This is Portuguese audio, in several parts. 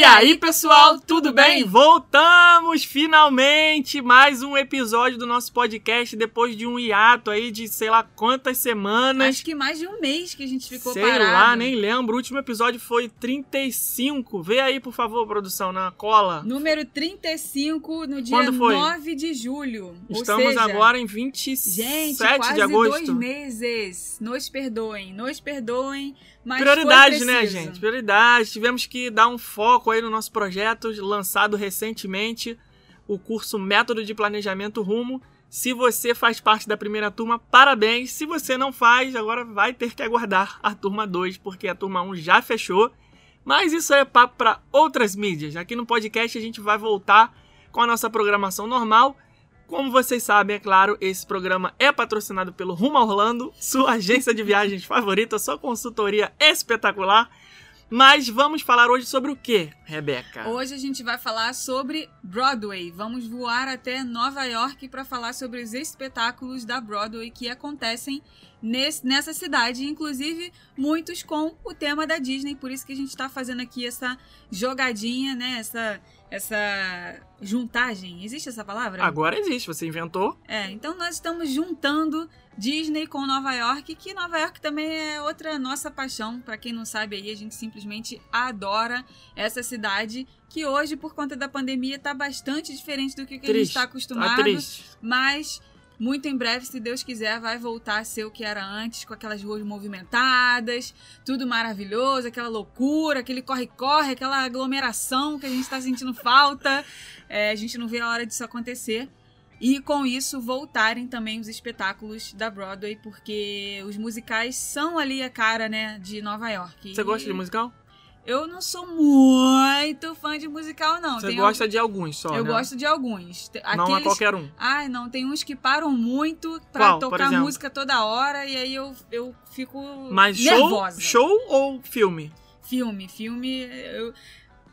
E aí, pessoal, tudo bem? Voltamos finalmente! Mais um episódio do nosso podcast depois de um hiato aí de sei lá quantas semanas. Acho que mais de um mês que a gente ficou sei parado. lá, nem lembro. O último episódio foi 35. Vê aí, por favor, produção, na cola. Número 35, no dia Quando foi? 9 de julho. Estamos seja, agora em 27 Gente, quase de agosto. dois meses. Nos perdoem, nos perdoem. Mas Prioridades, foi né, gente? Prioridades. Tivemos que dar um foco aí no nosso projeto, lançado recentemente, o curso Método de Planejamento Rumo. Se você faz parte da primeira turma, parabéns. Se você não faz, agora vai ter que aguardar a turma 2, porque a turma 1 já fechou. Mas isso é papo para outras mídias. Aqui no podcast a gente vai voltar com a nossa programação normal. Como vocês sabem, é claro, esse programa é patrocinado pelo Rumo Orlando, sua agência de viagens favorita, sua consultoria espetacular. Mas vamos falar hoje sobre o que, Rebeca? Hoje a gente vai falar sobre Broadway. Vamos voar até Nova York para falar sobre os espetáculos da Broadway que acontecem nesse- nessa cidade, inclusive muitos com o tema da Disney. Por isso que a gente está fazendo aqui essa jogadinha, né? Essa, essa juntagem. Existe essa palavra? Agora existe, você inventou. É, então nós estamos juntando Disney com Nova York, que Nova York também é outra nossa paixão. Pra quem não sabe aí, a gente simplesmente adora essa cidade que hoje, por conta da pandemia, tá bastante diferente do que, que a gente está Tá acostumado. triste. mas muito em breve, se Deus quiser, vai voltar a ser o que era antes, com aquelas ruas movimentadas, tudo maravilhoso, aquela loucura, aquele corre-corre, aquela aglomeração que a gente está sentindo falta. É, a gente não vê a hora disso acontecer. E com isso voltarem também os espetáculos da Broadway, porque os musicais são ali a cara, né, de Nova York. Você gosta de musical? Eu não sou muito fã de musical, não. Você Tem gosta de alguns só, Eu né? gosto de alguns. Te- Não é Aqueles qualquer um. Ai, não, tem uns que param muito pra Qual, tocar música toda hora e aí eu, eu fico Mas show, nervosa. show ou filme? Filme, filme, eu,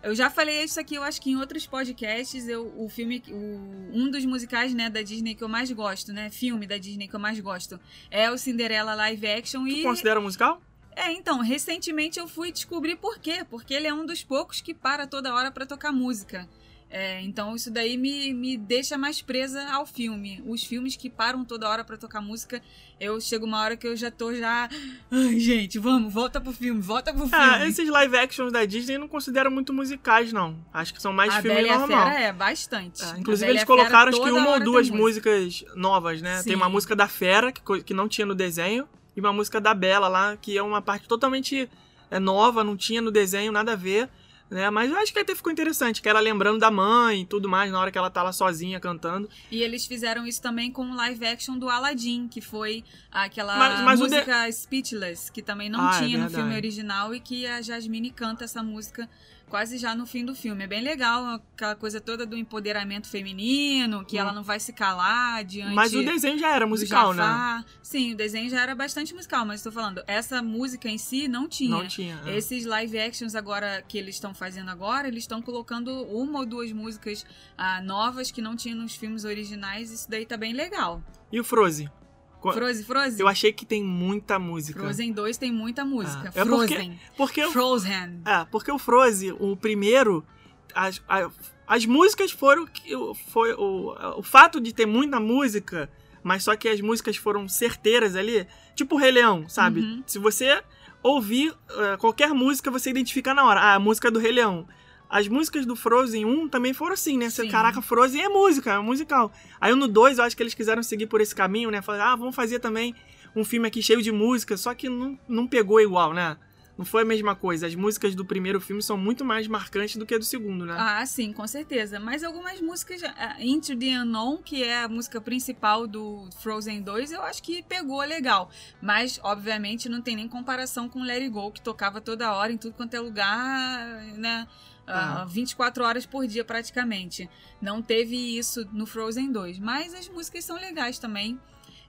eu já falei isso aqui, eu acho que em outros podcasts, eu, o filme, o, um dos musicais, né, da Disney que eu mais gosto, né, filme da Disney que eu mais gosto, é o Cinderela Live Action Tu e... considera musical? É, então, recentemente eu fui descobrir por quê. Porque ele é um dos poucos que para toda hora pra tocar música. É, então isso daí me, me deixa mais presa ao filme. Os filmes que param toda hora pra tocar música, eu chego uma hora que eu já tô já. Ai, gente, vamos, volta pro filme, volta pro filme. Ah, esses live actions da Disney não considero muito musicais, não. Acho que são mais a filme Bela a normal. Fera é bastante. É, inclusive, eles colocaram acho que uma ou tem duas música. músicas novas, né? Tem Sim. uma música da Fera, que, que não tinha no desenho, e uma música da Bela lá, que é uma parte totalmente é, nova, não tinha no desenho, nada a ver. Né? Mas eu acho que até ficou interessante, que era lembrando da mãe e tudo mais, na hora que ela tá lá sozinha cantando. E eles fizeram isso também com o live action do Aladdin, que foi aquela Mas- mas o de- música Speechless, que também não Ah, é tinha no verdade. filme original e que a Jasmine canta essa música quase já no fim do filme. É bem legal, aquela coisa toda do empoderamento feminino, que Hum. ela não vai se calar diante Mas o desenho já era musical, né? Sim, o desenho já era bastante musical, mas estou falando, essa música em si não tinha. Não tinha. é. Esses live actions agora que eles estão fazendo agora, eles estão colocando uma ou duas músicas ah, novas que não tinha nos filmes originais. Isso daí tá bem legal. E o Frozen? Frozen, Frozen. Eu achei que tem muita música. Frozen 2 tem muita música. Ah, é porque- Frozen. Porque o Frozen. É, porque o Frozen, o primeiro, as, a- as músicas foram. que- Foi o, o fato de ter muita música, mas só que as músicas foram certeiras ali, tipo o Rei Leão, sabe? Uhum. Se você ouvir eh, qualquer música, você identifica na hora. Ah, a música do Rei Leão. As músicas do Frozen 1 também foram assim, né? Sim. Caraca, Frozen é música, é musical. Aí no 2 eu acho que eles quiseram seguir por esse caminho, né? Falaram, ah, vamos fazer também um filme aqui cheio de música, só que não, não pegou igual, né? Não foi a mesma coisa. As músicas do primeiro filme são muito mais marcantes do que a do segundo, né? Ah, sim, com certeza. Mas algumas músicas, ah, Into the Unknown, que é a música principal do Frozen 2, eu acho que pegou legal. Mas, obviamente, não tem nem comparação com Let It Go, que tocava toda hora, em tudo quanto é lugar, né? Ah, 24 horas por dia praticamente. Não teve isso no Frozen 2. Mas as músicas são legais também.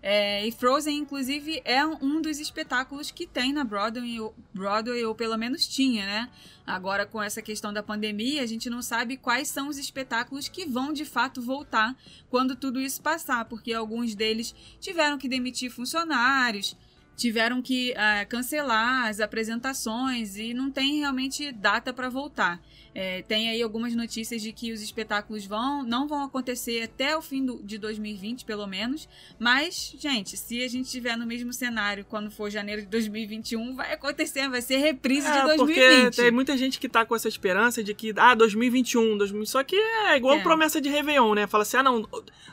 É, e Frozen, inclusive, é um dos espetáculos que tem na Broadway, Broadway, ou pelo menos tinha, né? Agora, com essa questão da pandemia, a gente não sabe quais são os espetáculos que vão de fato voltar quando tudo isso passar, porque alguns deles tiveram que demitir funcionários, tiveram que uh, cancelar as apresentações e não tem realmente data para voltar. É, tem aí algumas notícias de que os espetáculos vão não vão acontecer até o fim do, de 2020, pelo menos. Mas, gente, se a gente estiver no mesmo cenário quando for janeiro de 2021, vai acontecer, vai ser reprise É, de 2020. porque tem muita gente que tá com essa esperança de que, ah, 2021, 2000, só que é igual É. promessa de Réveillon, né? Fala assim, ah, não,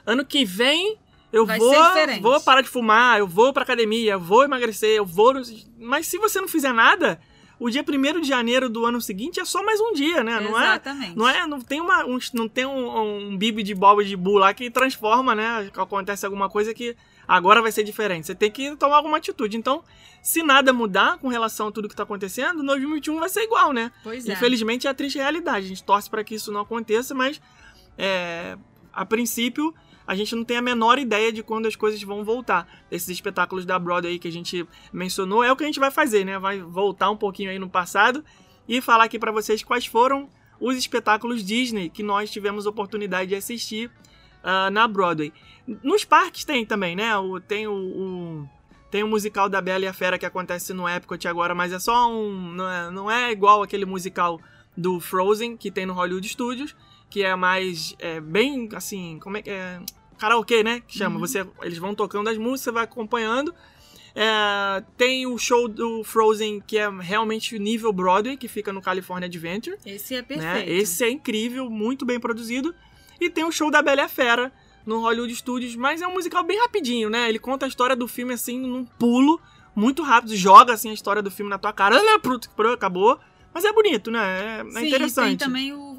ano que vem eu Vai vou, vou parar de fumar, eu vou pra academia, eu vou emagrecer, eu vou... Mas se você não fizer nada, o dia 1 de janeiro do ano seguinte é só mais um dia, né? Não é... Exatamente. Não é, não tem uma, um, não tem um, um bibi de bob de bull lá que transforma, né? Que acontece alguma coisa que agora vai ser diferente. Você tem que tomar alguma atitude. Então, se nada mudar com relação a tudo que tá acontecendo, 2021 vai ser igual, né? Pois é. Infelizmente é a triste realidade. A gente torce para que isso não aconteça, mas é, a princípio a gente não tem a menor ideia de quando as coisas vão voltar. Esses espetáculos da Broadway que a gente mencionou é o que a gente vai fazer, né? Vai voltar um pouquinho aí no passado e falar aqui para vocês quais foram os espetáculos Disney que nós tivemos oportunidade de assistir ah, na Broadway. Nos parques tem também, né? O, tem o, o- tem o musical da Bela e a Fera que acontece no Epcot agora, mas é só um. Não é, não é igual aquele musical do Frozen que tem no Hollywood Studios, que é mais. É, bem assim. Como é que é? Karaokê, né? Que chama. Você, eles vão tocando as músicas, você vai acompanhando. É, tem o show do Frozen que é realmente nível Broadway, que fica no California Adventure Esse é perfeito. né? Esse é incrível, muito bem produzido. E tem o show da Bela e a Fera no Hollywood Studios, mas é um musical bem rapidinho, né? Ele conta a história do filme assim num pulo, muito rápido, joga assim a história do filme na tua cara, acabou. Mas é bonito, né? É, é Sim, interessante. tem também o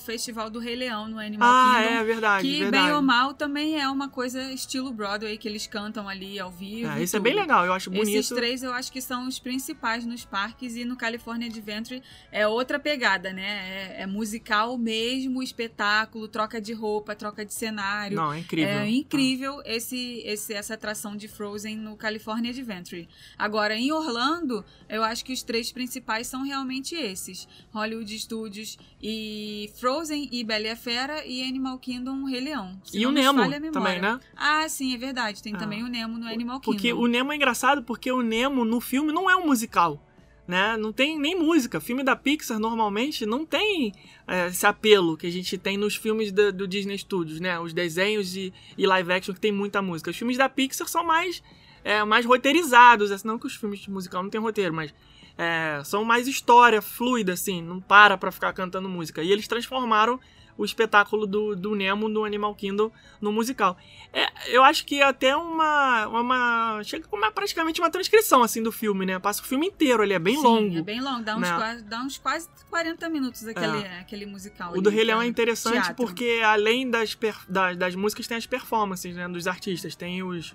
Festival do Rei Leão no Animal ah, Kingdom. é verdade, Que, verdade. bem ou mal, também é uma coisa estilo Broadway, que eles cantam ali ao vivo. É, isso é bem legal, eu acho bonito. Esses três eu acho que são os principais nos parques e no California Adventure é outra pegada, né? É, é musical mesmo, espetáculo, troca de roupa, troca de cenário. Não, é incrível. É incrível esse, esse, essa atração de Frozen no California Adventure. Agora, em Orlando, eu acho que os três principais são realmente esses: Hollywood Studios e Frozen e Bela e a Fera e Animal Kingdom Rei Leão. Se E o Nemo também, né? Ah, sim, é verdade. Tem Ah. também o Nemo no Animal Kingdom. Porque o Nemo é engraçado porque o Nemo no filme não é um musical. Né? Não tem nem música. Filme da Pixar normalmente não tem é, esse apelo que a gente tem nos filmes do, do Disney Studios, né? Os desenhos e, e live action que tem muita música. Os filmes da Pixar são mais, é, mais roteirizados. assim, Não que os filmes de musical não tem roteiro, mas é, são mais história fluida, assim. Não para pra ficar cantando música. E eles transformaram o espetáculo do, do Nemo no Animal Kingdom no musical. É, eu acho que é até uma, uma. Chega como é praticamente uma transcrição assim do filme, né? Passa o filme inteiro, ele é bem Sim, longo. É bem longo, dá uns, né? quase, dá uns quase 40 minutos aquele, aquele musical. O do Rei Leão que é interessante teatro. porque além das, per- das, das músicas tem as performances, né, dos artistas. Tem os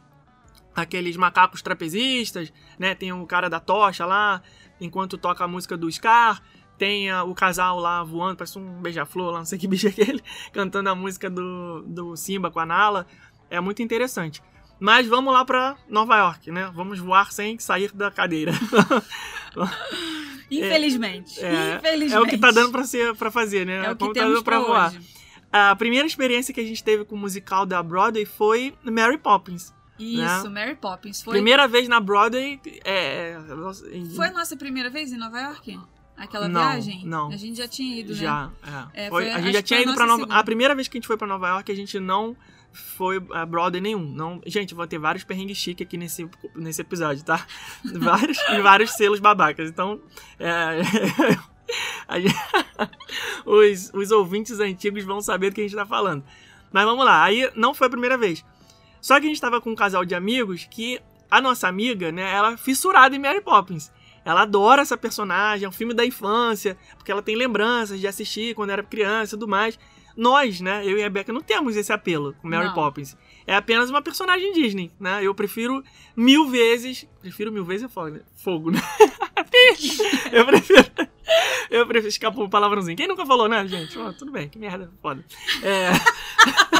aqueles macacos trapezistas, né? Tem o cara da tocha lá, enquanto toca a música do Scar. Tem ah, o casal lá voando, parece um beija-flor lá, não sei que bicho é aquele, cantando a música do, do Simba com a Nala. É muito interessante. Mas vamos lá pra Nova York, né? Vamos voar sem sair da cadeira. Infelizmente. É, infelizmente. é o que tá dando pra, ser, pra fazer, né? É o que Como tá dando pra pra voar. hoje. A primeira experiência que a gente teve com o musical da Broadway foi Mary Poppins. Isso, Mary Poppins. Foi, Primeira vez na Broadway. É, em- foi a nossa primeira vez em Nova York? Aquela Não, viagem? não. A gente já tinha ido, né? já. É. É, Foi- foi- a gente já tinha ido pra nossa Nova. segunda. A primeira vez que a gente foi pra Nova York, a gente não foi a Broadway nenhum. Não... Gente, vou ter vários perrengues chiques aqui nesse, nesse episódio, tá? vários, e vários selos babacas. Então. É... gente- os, os ouvintes antigos vão saber do que a gente tá falando. Mas vamos lá. Aí não foi a primeira vez. Só que a gente tava com um casal de amigos que a nossa amiga, né, ela é fissurada em Mary Poppins. Ela adora essa personagem, é um filme da infância, porque ela tem lembranças de assistir quando era criança e tudo mais. Nós, né, eu e a Becca, não temos esse apelo com Mary Não. Poppins. É apenas uma personagem Disney, né? Eu prefiro mil vezes. Prefiro mil vezes é fogo, né? Fogo, né? eu prefiro. Eu prefiro. Escapou um palavrãozinho. Quem nunca falou, né, gente? Ó, tudo bem, que merda, foda. É.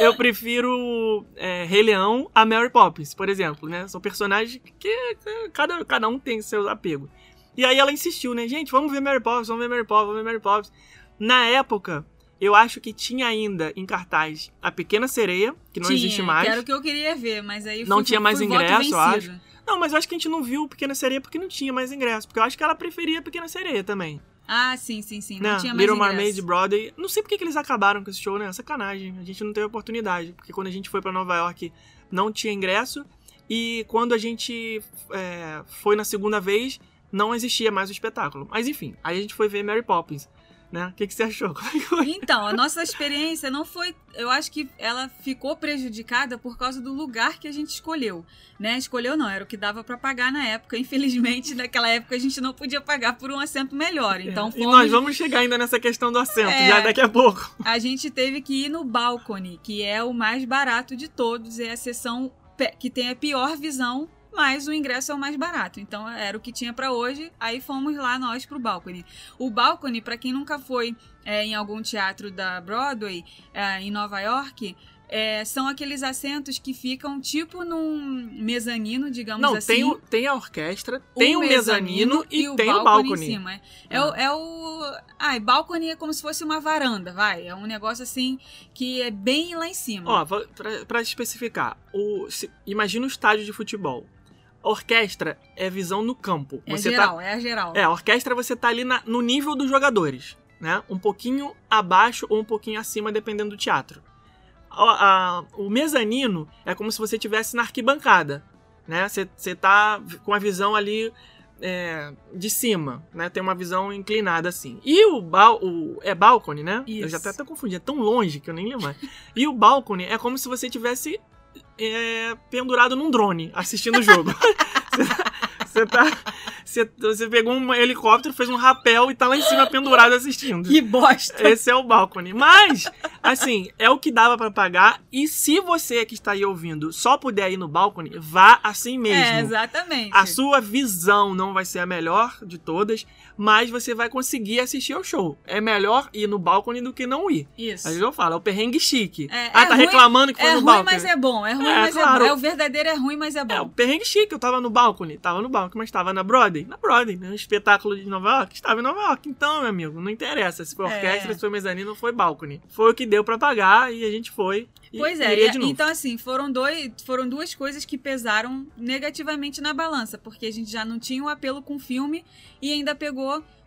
Eu prefiro é, Rei Leão a Mary Poppins, por exemplo, né? São personagens que cada, cada um tem seu apego. E aí ela insistiu, né? Gente, vamos ver Mary Poppins, vamos ver Mary Poppins, vamos ver Mary Poppins. Na época, eu acho que tinha ainda em cartaz A Pequena Sereia, que não Tinha, existe mais. Que era o que eu queria ver, mas aí Não fui- tinha mais ingresso, eu vencido. Não, mas eu acho que a gente não viu Pequena Sereia porque não tinha mais ingresso. Porque eu acho que ela preferia Pequena Sereia também. Ah, sim, sim, sim. Não né? tinha mais Little ingresso. Mermaid Broadway. Não sei porque que eles acabaram com esse show, né? Sacanagem. A gente não teve oportunidade. Porque quando a gente foi pra Nova York, não tinha ingresso. E quando a gente é, foi na segunda vez, não existia mais o espetáculo. Mas enfim, aí a gente foi ver Mary Poppins. Né? O que, que você achou? É? Então, a nossa experiência não foi. Eu acho que ela ficou prejudicada por causa do lugar que a gente escolheu. Né? Escolheu não, era o que dava pra pagar na época. Infelizmente, naquela época a gente não podia pagar por um assento melhor. Então, É, E fomos- nós vamos chegar ainda nessa questão do assento, É. já daqui a pouco. a gente teve que ir no balcone, que é o mais barato de todos, é a seção pe- que tem a pior visão, mas o ingresso é o mais barato. Então era o que tinha pra hoje, aí fomos lá nós pro balcone. O balcone, pra quem nunca foi é, em algum teatro da Broadway é, em Nova York, é, são aqueles assentos que ficam tipo num mezanino, digamos Não, assim. tem, o- tem a orquestra, tem o mezanino e, o tem o balcone em cima. É, é o, é o. Ah, e balcone é como se fosse uma varanda, vai. É um negócio assim que é bem lá em cima. Ó, pra, pra especificar, o, se- imagina um estádio de futebol. Orquestra é visão no campo. é Você geral, tá, é a geral. é, a orquestra você tá ali na- no nível dos jogadores, né? Um pouquinho abaixo ou um pouquinho acima, dependendo do teatro. A- a- o mezanino é como se você estivesse na arquibancada, né? Você, você tá com a visão ali é, de cima, né? Tem uma visão inclinada assim. E o, bal, o é balcone, né? Eu já Isso. até, até confundi, é tão longe que eu nem lembro mais. E o balcone é como se você tivesse é, pendurado num drone assistindo o jogo. Você tá. Você, você pegou um helicóptero, fez um rapel e tá lá em cima pendurado assistindo. Que bosta! Esse é o balcone. Mas, assim, é o que dava pra pagar. E se você que está aí ouvindo só puder ir no balcone, vá assim mesmo. É, exatamente. A sua visão não vai ser a melhor de todas, mas você vai conseguir assistir ao show. É melhor ir no balcone do que não ir. Isso. Aí eu falo, é o perrengue chique. É, ah, é tá ruim- reclamando que foi É no ruim, balcone. mas é bom. É ruim, É, mas claro. é bom. É o verdadeiro é ruim, mas é bom. É, o perrengue chique, eu tava no balcone, tava no balcone, mas tava na Broadway, na Broadway, né? Um espetáculo de Nova York, estava em Nova York. Então, meu amigo, não interessa se foi É. orquestra, se foi mezanino, ou foi balcone. Foi o que deu pra pagar e a gente foi. E Pois é, e- então assim, foram, dois, foram duas coisas que pesaram negativamente na balança, porque a gente já não tinha o apelo com o filme e ainda pegou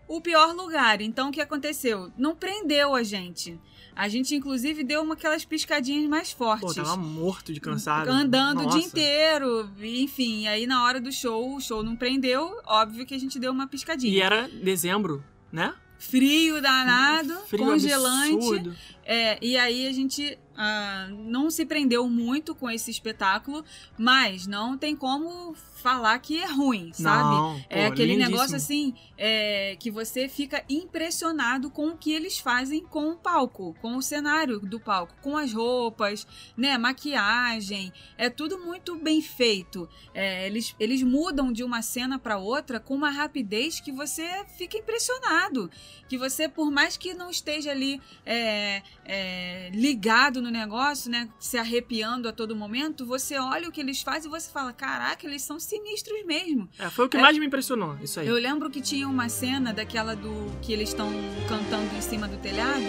o pior lugar. Então o que aconteceu? Não prendeu a gente. A gente, inclusive, deu uma aquelas piscadinhas mais Pô, fortes. tava morto de cansado. Andando o Nossa. dia inteiro, enfim. Aí na hora do show, o show não prendeu, óbvio que a gente deu uma piscadinha. E era dezembro, né? Frio danado, Frio congelante. absurdo. É, e aí a gente ah, não se prendeu muito com esse espetáculo, mas não tem como falar que é ruim, sabe? Não, pô, é aquele lindíssimo. negócio assim, é, que você fica impressionado com o que eles fazem com o palco, com o cenário do palco, com as roupas, né, maquiagem, é tudo muito bem feito. É, eles, eles mudam de uma cena para outra com uma rapidez que você fica impressionado, que você, por mais que não esteja ali é, é, ligado no negócio, né, se arrepiando a todo momento, você olha o que eles fazem e você fala, caraca, eles são sinistros mesmo. É, foi o que É. mais me impressionou, isso aí. Eu lembro que tinha uma cena daquela do que eles estão cantando em cima do telhado.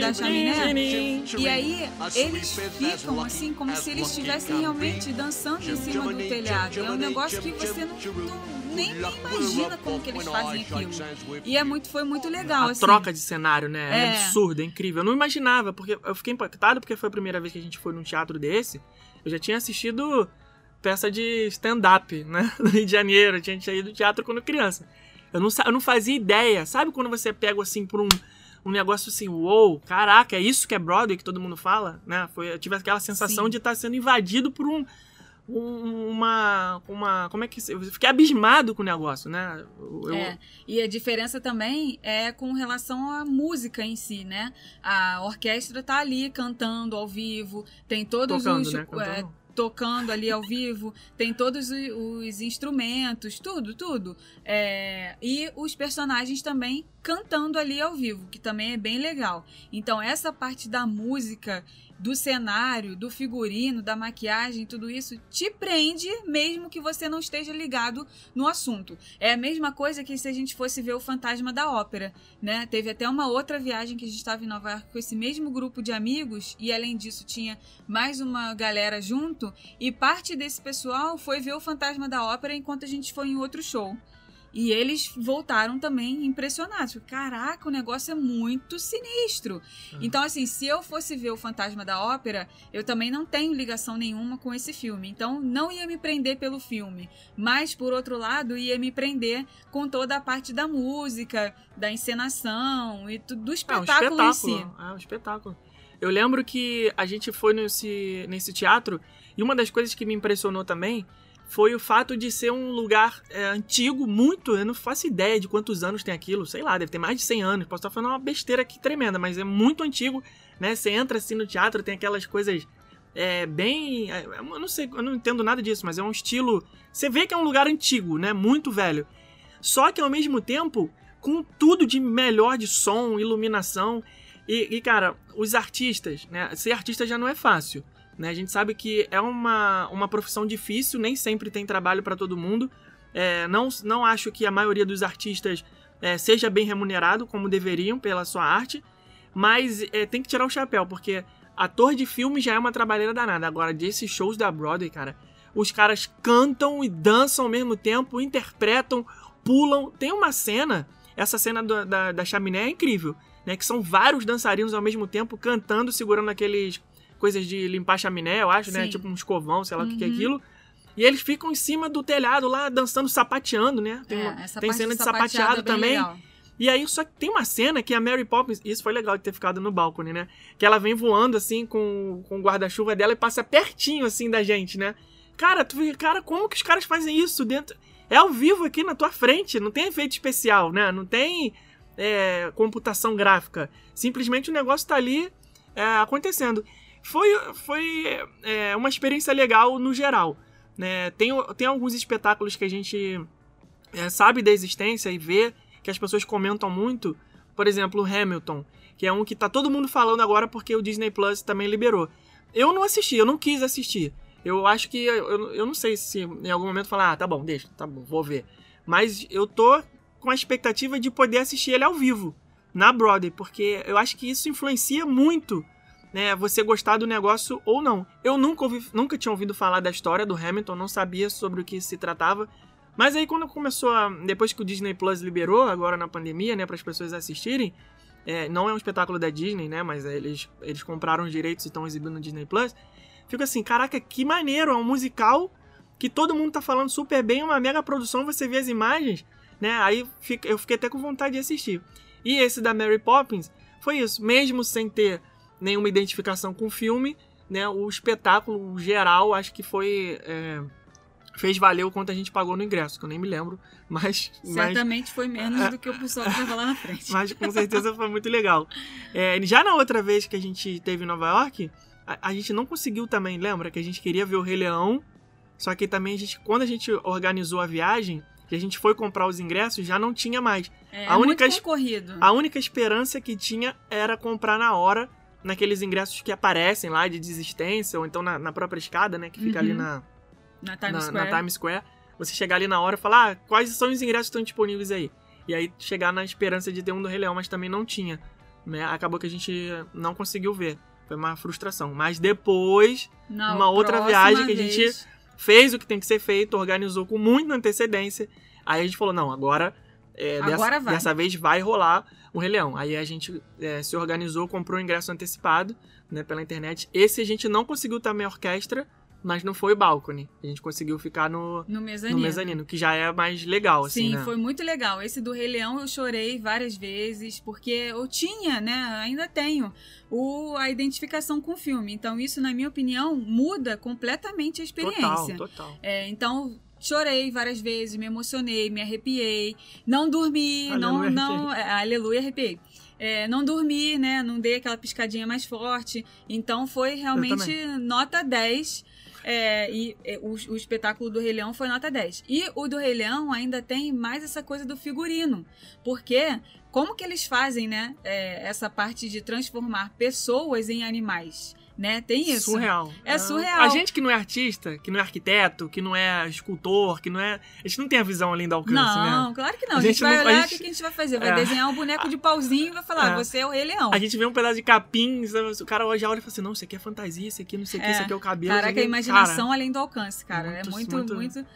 da chaminé. E aí eles ficam assim como se eles estivessem realmente dançando em cima do telhado. É um negócio que você não, não- nem, nem imagina como que eles fazem aquilo. E é muito, foi muito legal, A assim. troca de cenário, né? É. É. absurdo, é incrível. Eu não imaginava, porque eu fiquei impactado porque foi a primeira vez que a gente foi num teatro desse. Eu já tinha assistido peça de stand-up, né? No Rio de Janeiro. Eu tinha saído do teatro quando criança. Eu não, eu não fazia ideia. Sabe quando você pega assim por um, um negócio assim, uou, caraca, é isso que é Broadway que todo mundo fala, né? Foi, eu tive aquela sensação Sim. de estar sendo invadido por um. um- Uma. Uma. Como é que. se- Eu fiquei abismado com o negócio, né? Eu- É, e a diferença também é com relação à música em si, né? A orquestra tá ali cantando ao vivo, tem todos Tocando, os né? É, tocando ali ao vivo, tem todos os instrumentos, tudo, tudo. É, e os personagens também cantando ali ao vivo, que também é bem legal. Então essa parte da música do cenário, do figurino, da maquiagem, tudo isso te prende mesmo que você não esteja ligado no assunto. É a mesma coisa que se a gente fosse ver o Fantasma da Ópera, né? Teve até uma outra viagem que a gente estava em Nova York com esse mesmo grupo de amigos e além disso tinha mais uma galera junto e parte desse pessoal foi ver o Fantasma da Ópera enquanto a gente foi em outro show. E eles voltaram também impressionados. Caraca, o negócio é muito sinistro. Uhum. Então, assim, se eu fosse ver o Fantasma da Ópera, eu também não tenho ligação nenhuma com esse filme. Então, não ia me prender pelo filme. Mas, por outro lado, ia me prender com toda a parte da música, da encenação e do espetáculo, é um espetáculo em si. É um espetáculo. Eu lembro que a gente foi nesse, nesse teatro e uma das coisas que me impressionou também foi o fato de ser um lugar é, antigo, muito. Eu não faço ideia de quantos anos tem aquilo, sei lá, deve ter mais de 100 anos. Posso estar falando uma besteira aqui tremenda, mas é muito antigo, né? Você entra assim no teatro, tem aquelas coisas é, bem. É, eu não sei, eu não entendo nada disso, mas é um estilo. Você vê que é um lugar antigo, né? Muito velho. Só que ao mesmo tempo, com tudo de melhor de som, iluminação. E, e cara, os artistas, né? Ser artista já não é fácil. Né? A gente sabe que é uma, uma profissão difícil, nem sempre tem trabalho para todo mundo. É, não, não acho que a maioria dos artistas é, seja bem remunerado como deveriam pela sua arte, mas é, tem que tirar o chapéu, porque ator de filme já é uma trabalheira danada. Agora, desses shows da Broadway, cara, os caras cantam e dançam ao mesmo tempo, interpretam, pulam. Tem uma cena, essa cena do, da, da chaminé é incrível, né? Que são vários dançarinos ao mesmo tempo cantando, segurando aqueles coisas de limpar chaminé, eu acho, né? Sim. Tipo um escovão, sei lá o que, é Uhum. aquilo. E eles ficam em cima do telhado lá, dançando, sapateando, né? Tem, É, uma- tem cena de sapateado é também. legal. E aí, só que tem uma cena que a Mary Poppins, isso foi legal de ter ficado no balcone, né? Que ela vem voando assim com, com o guarda-chuva dela e passa pertinho assim da gente, né? Cara, tu fica, cara, como que os caras fazem isso dentro? É ao vivo aqui na tua frente, não tem efeito especial, né? Não tem é, computação gráfica. Simplesmente o negócio tá ali é, acontecendo. Foi, foi é, uma experiência legal no geral. Né? Tem, tem alguns espetáculos que a gente é, sabe da existência e vê que as pessoas comentam muito. Por exemplo, Hamilton, que é um que tá todo mundo falando agora porque o Disney Plus também liberou. Eu não assisti, eu não quis assistir. Eu acho que. Eu, eu não sei se em algum momento falar, ah, tá bom, deixa, tá bom, vou ver. Mas eu tô com a expectativa de poder assistir ele ao vivo, na Broadway, porque eu acho que isso influencia muito né, você gostar do negócio ou não. Eu nunca, ouvi, nunca tinha ouvido falar da história do Hamilton, não sabia sobre o que se tratava. Mas aí quando começou a, depois que o Disney Plus liberou agora na pandemia, né, para as pessoas assistirem, é, não é um espetáculo da Disney, né, mas eles eles compraram os direitos e estão exibindo no Disney Plus. Fico assim, caraca, que maneiro, é um musical que todo mundo tá falando super bem, uma mega produção, você vê as imagens, né? Aí fica, eu fiquei até com vontade de assistir. E esse da Mary Poppins foi isso, mesmo sem ter nenhuma identificação com o filme, né? O espetáculo geral acho que foi. é, fez valer o quanto a gente pagou no ingresso, que eu nem me lembro, mas. mas Certamente foi menos do que o pessoal que tava lá na frente. mas com certeza foi muito legal. É, já na outra vez que a gente teve em Nova York, a, a gente não conseguiu também, lembra? Que a gente queria ver o Rei Leão, só que também a gente, quando a gente organizou a viagem, que a gente foi comprar os ingressos, já não tinha mais. É, a é única muito concorrido. A única esperança que tinha era comprar na hora, naqueles ingressos que aparecem lá de desistência, ou então na, na própria escada, né? Que fica ali Uhum. na, Na Times na, Square. na Times Square. Você chegar ali na hora e falar, ah, quais são os ingressos que estão disponíveis aí? E aí chegar na esperança de ter um do Rei Leão, mas também não tinha. Né? Acabou que a gente não conseguiu ver. Foi uma frustração. Mas depois Na uma outra viagem que a gente- vez- fez o que tem que ser feito, organizou com muita antecedência. Aí a gente falou, não, agora, é, Agora dessa, vai. dessa vez vai rolar o Rei Leão. Aí a gente é, se organizou, comprou o ingresso antecipado né, pela internet. Esse a gente não conseguiu também orquestra, mas não foi o balcone. A gente conseguiu ficar no, No mezanino. no mezanino, que já é mais legal, assim, Sim, né? foi muito legal. Esse do Rei Leão eu chorei várias vezes, porque eu tinha, né, ainda tenho, o, a identificação com o filme. Então, isso, na minha opinião, muda completamente a experiência. Total, total. É, então, chorei várias vezes, me emocionei, me arrepiei, não dormi, Aleluia, não, não, é, aleluia, arrepiei. É, não dormi, né? Não dei aquela piscadinha mais forte. Então foi realmente nota 10. É, e é, o, o espetáculo do Rei Leão foi nota 10. E o do Rei Leão ainda tem mais essa coisa do figurino. Porque como que eles fazem, né? é, essa parte de transformar pessoas em animais. Né? Tem isso. Surreal. É Ah, surreal. A gente que não é artista, que não é arquiteto, que não é escultor, que não é. A gente não tem a visão além do alcance, Não, né? claro que não. A A gente, gente vai não- olhar, o gente- que, que a gente vai fazer? Vai É. desenhar um boneco de pauzinho e vai falar, É. você é o Rei Leão. A gente vê um pedaço de capim, sabe? o cara já olha e fala assim: não, isso aqui é fantasia, isso aqui não sei o que, É. isso aqui é o cabelo. Caraca, a aqui- imaginação além do alcance, cara. muito, é muito, muito, muito-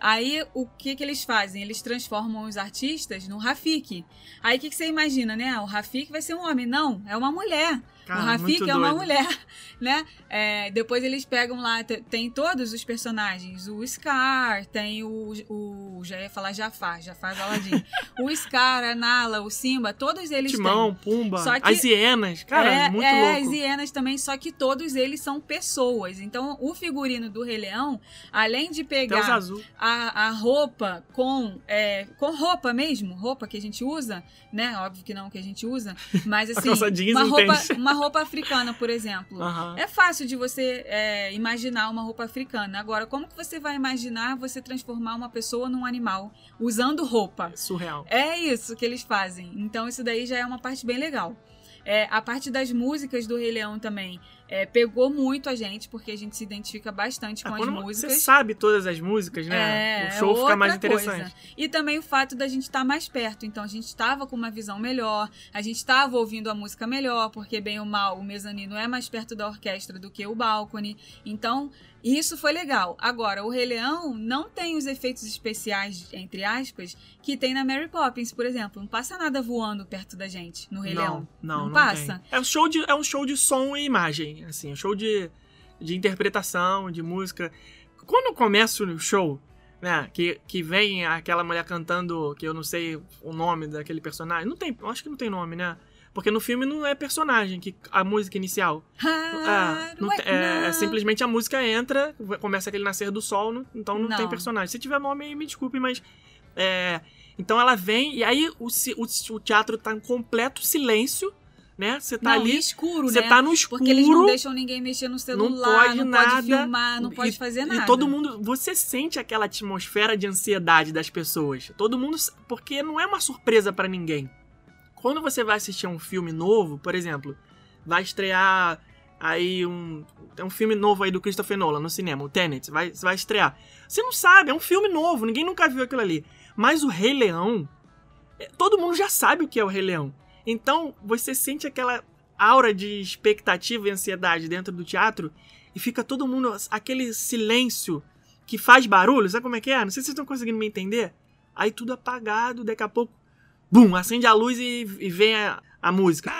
Aí, o que que eles fazem? Eles transformam os artistas no Rafik. Aí, o que, que você imagina, né? O Rafik vai ser um homem. Não, é uma mulher. Cara, o Rafik é uma doido. mulher, né? É, depois eles pegam lá, te- tem todos os personagens. O Scar, tem o, o já ia falar Jafar, Jafar do Aladdin. o Scar, a Nala, o Simba, todos eles Timão, têm. Pumba, Só que- as hienas. Cara, é, muito é, louco. as hienas também, só que todos eles são pessoas. Então, o figurino do Rei Leão, além de pegar a, a roupa com, é, com roupa mesmo, roupa que a gente usa, né? Óbvio que não que a gente usa, mas assim, uma roupa, uma roupa africana, por exemplo. Aham. É fácil de você é, imaginar uma roupa africana. Agora, como que você vai imaginar você transformar uma pessoa num animal usando roupa? Surreal. É isso que eles fazem. Então, isso daí já é uma parte bem legal. É, a parte das músicas do Rei Leão também é, pegou muito a gente, porque a gente se identifica bastante com Ah, as quando músicas. Você sabe todas as músicas, né? É, o show é fica mais interessante. coisa. E também o fato da gente estar mais perto. Então a gente estava com uma visão melhor, a gente estava ouvindo a música melhor, porque bem ou mal o mezanino é mais perto da orquestra do que o balcone. Então isso foi legal. Agora, o Rei Leão não tem os efeitos especiais, entre aspas, que tem na Mary Poppins, por exemplo. Não passa nada voando perto da gente no Rei não, Leão. Não, não, passa. tem. É um show de, é um show de som e imagem, assim, um show de, de interpretação, de música. Quando começa o show, né, que, que vem aquela mulher cantando, que eu não sei o nome daquele personagem, não tem, eu acho que não tem nome, né? Porque no filme não é personagem, que a música inicial. Ah, É, não tem- é, é não. simplesmente a música entra, começa aquele nascer do sol, não- então não, tem Não. personagem. Se tiver nome me desculpe, mas. é, então ela vem, e aí o, o, o teatro tá em completo silêncio, né? Você tá Não, ali. escuro, Você né? tá no escuro. Porque eles não deixam ninguém mexer no celular, não pode pode, nada, filmar, não pode e, fazer nada. E todo mundo. Você sente aquela atmosfera de ansiedade das pessoas. Todo mundo. Porque não é uma surpresa pra ninguém. Quando você vai assistir um filme novo, por exemplo, vai estrear aí um. Tem um filme novo aí do Christopher Nolan no cinema, o Tenet, vai, vai estrear. Você não sabe, é um filme novo, ninguém nunca viu aquilo ali. Mas o Rei Leão. é, Todo mundo já sabe o que é o Rei Leão. Então você sente aquela aura de expectativa e ansiedade dentro do teatro e fica todo mundo. aquele silêncio que faz barulho, sabe como é que é? Não sei se vocês estão conseguindo me entender. Aí tudo apagado, daqui a pouco, bum, acende a luz e, e vem a, a música.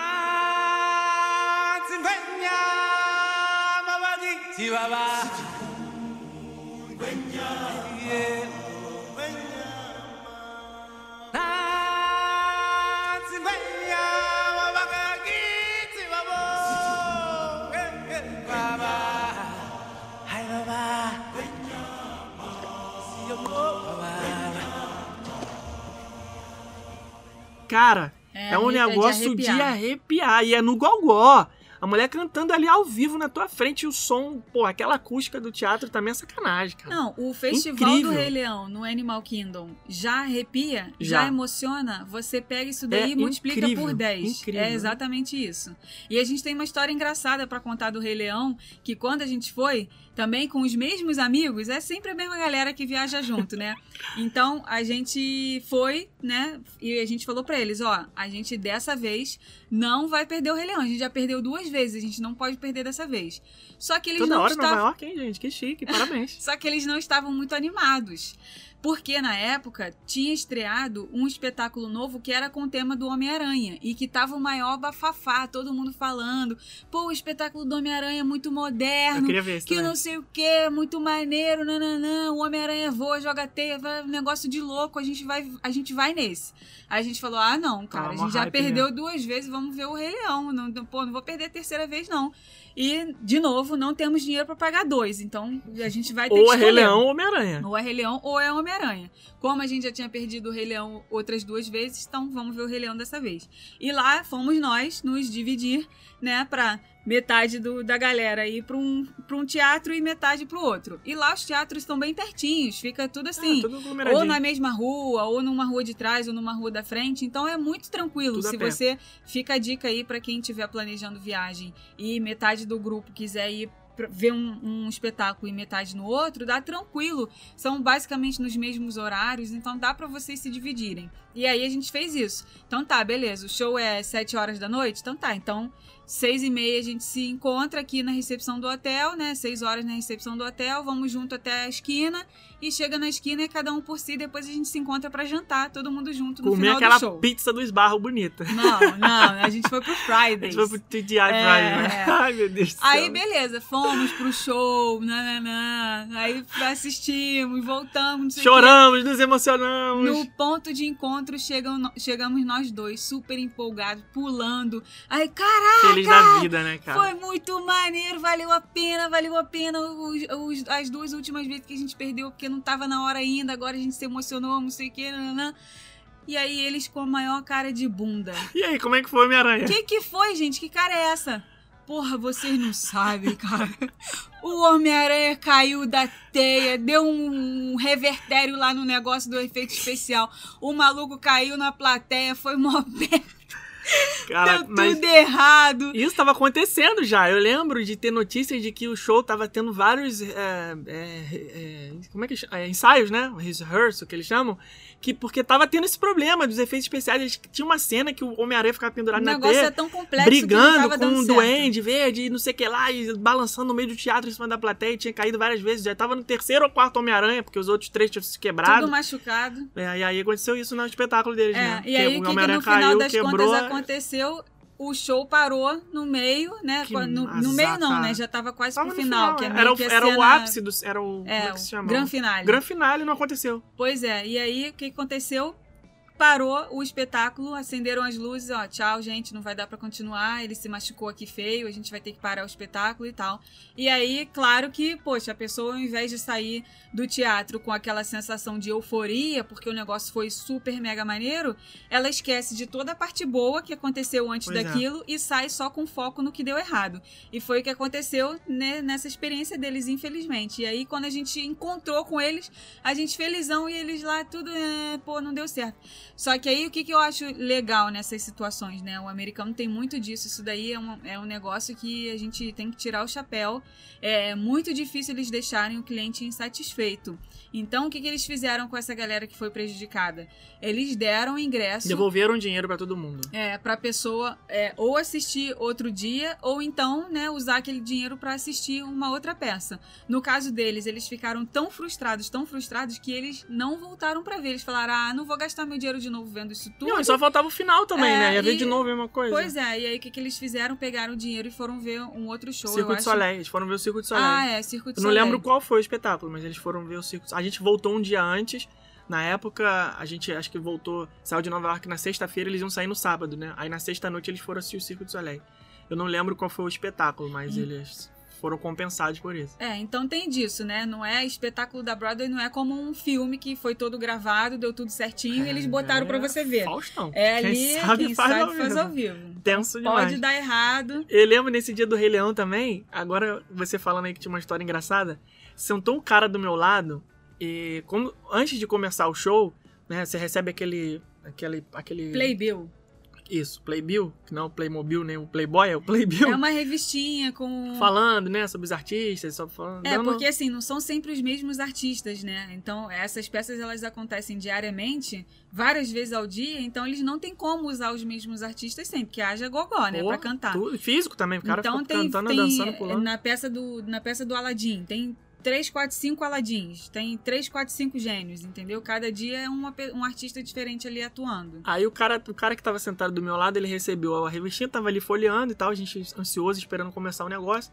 Cara, é, um é de negócio de arrepiar. arrepiar. E é no gogó. A mulher cantando ali ao vivo na tua frente, e o som, pô, aquela acústica do teatro também é sacanagem, cara. Não, o Festival Incrível. do Rei Leão no Animal Kingdom já arrepia, já, Já. emociona. Você pega isso daí É e multiplica incrível, por 10. incrível. É exatamente isso. E a gente tem uma história engraçada pra contar do Rei Leão, que quando a gente foi, também com os mesmos amigos, é sempre a mesma galera que viaja junto, né? Então a gente foi, né? E a gente falou pra eles: ó, a gente dessa vez não vai perder o Rei Leão. A gente já perdeu duas vezes, a gente não pode perder dessa vez. Só que eles Toda não hora estavam. Nova York, hein, gente? Que chique, parabéns. Só que eles não estavam muito animados. Porque na época tinha estreado um espetáculo novo que era com o tema do Homem-Aranha e que tava o maior bafafá, todo mundo falando: pô, o espetáculo do Homem-Aranha é muito Eu moderno, queria ver isso que também. não sei o que, muito maneiro, nananã, o Homem-Aranha voa, joga teia, vai- um negócio de louco, a gente vai, a gente vai nesse. Aí a gente falou: ah, não, cara, Ah, a gente já hype perdeu duas vezes, vamos ver o Rei Leão. Não- pô, não vou perder a terceira vez, não. E, de novo, não temos dinheiro pra pagar dois, então a gente vai ter que Ou é Rei. Leão ou Homem-Aranha. Ou é Rei Leão ou é Homem-Aranha. Como a gente já tinha perdido o Rei Leão outras duas vezes, então vamos ver o Rei Leão dessa vez. E lá fomos nós nos dividir, né, pra metade do, da galera ir pra um, pra um teatro e metade pro outro. E lá os teatros estão bem pertinhos, fica tudo assim. Ah, tudo aglomeradinho. ou na mesma rua, ou numa rua de trás, ou numa rua da frente. Então é muito tranquilo. Tudo Se pé. você fica a dica aí pra quem estiver planejando viagem e metade do grupo quiser ir ver um, um espetáculo e metade no outro, dá tranquilo. São basicamente nos mesmos horários, então dá pra vocês se dividirem. E aí a gente fez isso. Então tá, beleza. O show é 7 horas da noite? Então tá. Então, seis e meia a gente se encontra aqui na recepção do hotel, né? Seis horas na recepção do hotel, vamos junto até a esquina e chega na esquina e cada um por si. Depois a gente se encontra pra jantar, todo mundo junto no Comer final aquela do show. pizza do esbarro bonita. Não, não, a gente foi pro A Fridays. gente foi pro TGI É, Friday, né? é. Ai, meu Deus do céu. Aí, beleza, fomos pro show, nananã. Aí assistimos, voltamos. Choramos, nos emocionamos. No ponto de encontro chegam, chegamos nós dois, super empolgados, pulando. Aí, caraca! Da vida, né, cara? Foi muito maneiro, valeu a pena, valeu a pena os, os- as duas últimas vezes que a gente perdeu, porque não tava na hora ainda, agora a gente se emocionou, não sei o que, nananã. E aí eles com a maior cara de bunda. E aí, como é que foi Homem-Aranha? Que que foi, gente? Que cara é essa? Porra, vocês não sabem, cara. O Homem-Aranha caiu da teia, deu um revertério lá no negócio do efeito especial. O maluco caiu na plateia, foi mó merda, Cara, deu tudo errado. isso tava acontecendo já. Eu lembro de ter notícias de que o show tava tendo vários. é, é, é, como é que chama? É, ensaios, né? Rehearsal, que eles chamam. Que, porque tava tendo esse problema dos efeitos especiais. Eles- Tinha uma cena que o Homem-Aranha ficava O pendurado na negócio é tão complexo brigando com um certo. duende verde e não sei o que lá, e balançando no meio do teatro em cima da plateia, e tinha caído várias vezes. Já tava no terceiro ou quarto Homem-Aranha, porque os outros três tinham se quebrado. Tudo machucado. É, e aí aconteceu isso no espetáculo deles, É, né? e aí o que, que Homem-Aranha no final caiu, das quebrou. contas aconteceu? O show parou no meio, né? Que no, no meio não, né? Já tava quase Tava pro no final, que é meio era, o- que a era o cena- ápice do. Era o. como É, é que se chama? gran finale. Gran finale não aconteceu. Pois é, e aí o que aconteceu? Parou o espetáculo, acenderam as luzes, ó, tchau, gente, não vai dar pra continuar, ele se machucou aqui feio, a gente vai ter que parar o espetáculo e tal. E aí, claro que, poxa, a pessoa ao invés de sair do teatro com aquela sensação de euforia, porque o negócio foi super mega maneiro, ela esquece de toda a parte boa que aconteceu antes Pois é. daquilo e sai só com foco no que deu errado. E foi o que aconteceu né, nessa experiência deles, infelizmente. E aí, quando a gente encontrou com eles, a gente felizão e eles lá, tudo, é, pô, não deu certo. Só que aí, o que, que eu acho legal nessas situações, né? O americano tem muito disso. Isso daí é, uma- é um negócio que a gente tem que tirar o chapéu. É muito difícil eles deixarem o cliente insatisfeito. Então, o que, que eles fizeram com essa galera que foi prejudicada? Eles deram ingresso. Devolveram dinheiro pra todo mundo. É, pra pessoa é, ou assistir outro dia, ou então, né, usar aquele dinheiro pra assistir uma outra peça. No caso deles, eles ficaram tão frustrados, tão frustrados, que eles não voltaram pra ver. Eles falaram, ah, não vou gastar meu dinheiro de novo vendo isso tudo. Não, e só faltava o final também, É, né? Ia ver e- de novo a mesma coisa. Pois é, e aí o que, que eles fizeram? Pegaram o dinheiro e foram ver um outro show. Circo de acho. Soleil. Eles foram ver o Circo de Soleil. Ah, é, Circo de Eu não Soleil. lembro qual foi o espetáculo, mas eles foram ver o Circo de A gente voltou um dia antes. Na época, a gente acho que voltou, saiu de Nova York na sexta-feira, eles iam sair no sábado, né? Aí na sexta-noite eles foram assistir o Circo de Soleil. Eu não lembro qual foi o espetáculo, mas Hum. eles foram compensados por isso. É, então tem disso, né? Não é espetáculo da Broadway, não é como um filme que foi todo gravado, deu tudo certinho e eles botaram pra você ver. É, Faustão. É Quem ali, sabe quem faz sabe ao faz vivo. ao vivo. Tenso demais. Pode dar errado. Eu lembro nesse dia do Rei Leão também, agora você falando aí que tinha uma história engraçada, sentou um cara do meu lado e como, antes de começar o show, né, você recebe aquele aquele aquele Playbill. Isso, Playbill, que não é o Playmobil nem o Playboy, é o Playbill. É uma revistinha com. Falando, né, sobre os artistas, só falando. É, porque assim, não são sempre os mesmos artistas, né? Então, essas peças elas acontecem diariamente, várias vezes ao dia, então eles não têm como usar os mesmos artistas sempre, que haja gogó, né? Pô, Pra cantar. tudo- físico também, o cara então tem, cantando, tem dançando, pulando. na peça do na peça do Aladdin, tem 3, 4, 5 Aladins, tem 3, 4, 5 gênios, entendeu? Cada dia é uma um artista diferente ali atuando. Aí o cara, o cara que tava sentado do meu lado, ele recebeu a revistinha, tava ali folheando e tal, a gente ansioso, esperando começar o negócio.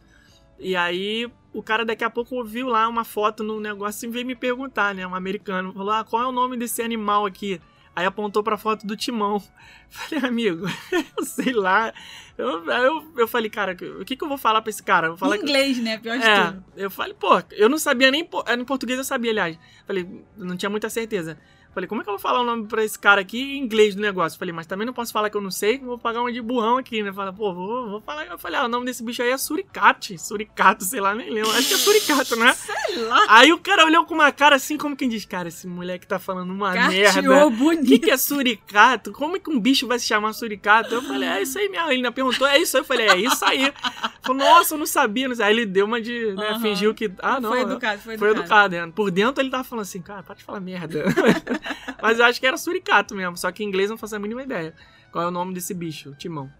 E aí o cara daqui a pouco ouviu lá uma foto no negócio e veio me perguntar, né? Um americano. Falou, ah, qual é o nome desse animal aqui? Aí apontou pra foto do timão. Falei, amigo, sei lá. Eu, eu, eu falei, cara, o que, que eu vou falar pra esse cara? Eu falar em que- inglês, né? Pior de é, tudo. eu falei, pô, eu não sabia nem. em português eu sabia, aliás. Falei, não tinha muita certeza. Falei, como é que eu vou falar o nome pra esse cara aqui em inglês do negócio? Falei, mas também não posso falar que eu não sei, vou pagar uma de burrão aqui, né? Falei, pô, vou, vou falar. Eu falei, ah, o nome desse bicho aí é suricate. Suricato, sei lá, nem lembro. Acho que é suricato, né? Sei lá. Aí o cara olhou com uma cara assim, como quem diz, cara, esse moleque tá falando uma merda. Carteou O que, bonito. que é suricato? Como é que um bicho vai se chamar suricato? Eu falei, é isso aí mesmo. Ele ainda perguntou, é isso aí? Eu falei, é isso aí. Falou, nossa, eu não sabia. Não sei. Aí ele deu uma de, né, Aham. fingiu que, ah, não. foi educado, foi foi educado. educado, né? Por dentro ele tava falando assim, cara, para de falar merda. Mas eu acho que era suricato mesmo, só que em inglês não faço a mínima ideia. Qual é o nome desse bicho, Timão.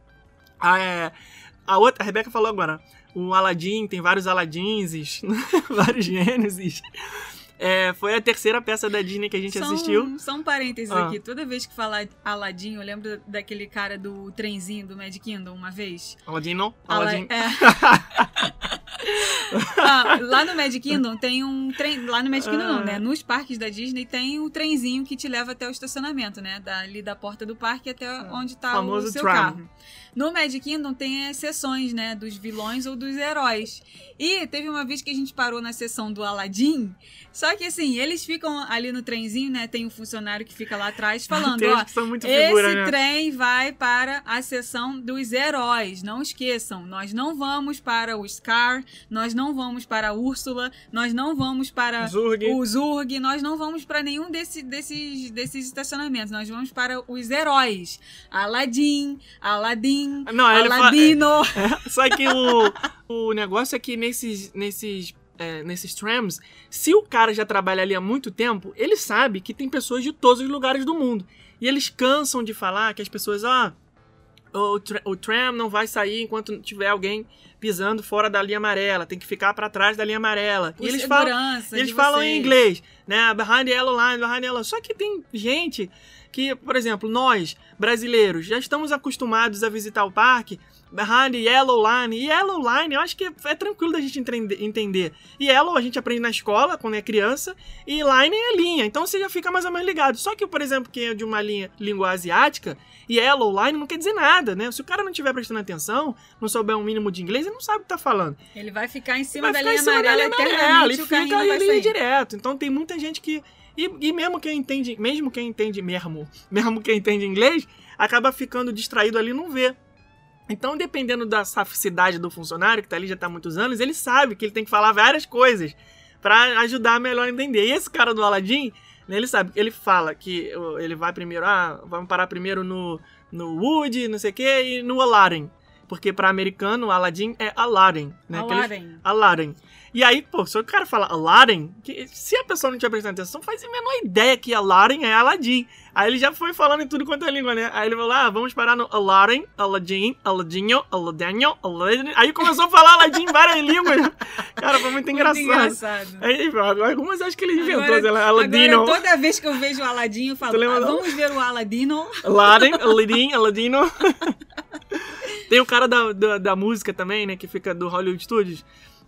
Ah, é. A outra, a Rebeca falou agora, o Aladdin, tem vários Aladdins, vários Gênesis. É, foi a terceira peça da Disney que a gente Só um- assistiu. Só um parênteses Ah. aqui. Toda vez que falar Aladdin, eu lembro daquele cara do trenzinho do Mad Kingdom uma vez. Aladdin não? Ala- Aladdin. é. Ah, lá no Mad Kingdom tem um trem. Lá no Mad Kingdom não, Ah. né? Nos parques da Disney tem o trenzinho que te leva até o estacionamento, né? Dali da porta do parque até onde tá o Ah, famoso seu tram. carro. No Mad Kingdom tem as sessões, né? Dos vilões ou dos heróis. E teve uma vez que a gente parou na sessão do Aladdin. Só que assim, eles ficam ali no trenzinho, né? Tem um funcionário que fica lá atrás falando, Tem uns ó. Esse né? trem vai para a sessão dos heróis. Não esqueçam, nós não vamos para o Scar, nós não vamos para a Úrsula, nós não vamos para Zurg. o Zurg, nós não vamos para nenhum desse- desses, desses estacionamentos. Nós vamos para os heróis. Aladdin, Aladdin, Não, aí ele fala- Aladino. Só que o, o negócio é que nesses, nesses, é, nesses trams, se o cara já trabalha ali há muito tempo, ele sabe que tem pessoas de todos os lugares do mundo. E eles cansam de falar que as pessoas, ah, o, tra- o tram não vai sair enquanto tiver alguém pisando fora da linha amarela, tem que ficar pra trás da linha amarela. Por e eles falam, eles falam vocês. em inglês, né? Behind yellow line, behind yellow. Só que tem gente que, por exemplo, nós, brasileiros, já estamos acostumados a visitar o parque behind yellow line. E yellow line, eu acho que é tranquilo da gente entende- entender. E yellow a gente aprende na escola, quando é criança, e line é linha. Então você já fica mais ou menos ligado. Só que, por exemplo, quem é de uma linha, língua asiática, yellow line não quer dizer nada, né? Se o cara não estiver prestando atenção, não souber um mínimo de inglês, ele não sabe o que tá falando Ele vai ficar em cima vai da ficar linha em cima da amarela linha amarela, eternamente e carrinho fica ali direto. Então tem muita gente que. E, e mesmo quem entende, mesmo quem entende mesmo, mesmo quem entende inglês, acaba ficando distraído ali e não vê. Então, dependendo da saficidade do funcionário, que tá ali já tá há muitos anos, ele sabe que ele tem que falar várias coisas pra ajudar melhor a entender. E esse cara do Aladdin, né, ele sabe, ele fala que ele vai primeiro, ah, vamos parar primeiro no, no Wood, não sei o que, e no Aladdin. Porque pra americano, Aladdin é Aladdin, né? eles- Aladdin. E aí, pô, se o cara fala Aladdin, que, se a pessoa não tiver prestando atenção, faz a menor ideia que Aladdin é Aladdin. Aí ele já foi falando em tudo quanto é língua, né? Aí ele falou, ah, vamos parar no Aladdin, Aladdin, Aladinho, Aladinho, Aladdin. Aí começou a falar Aladdin em várias línguas. Cara, foi muito engraçado. Muito engraçado. Aí, algumas acho que ele inventou, Agora- sei lá, Aladino. Agora, toda vez que eu vejo o Aladinho, eu falo, "Ah, vamos ver o Aladino. Aladdin, Aladdin, Aladino. Tem o cara da, da, da música também, né? Que fica do Hollywood Studios.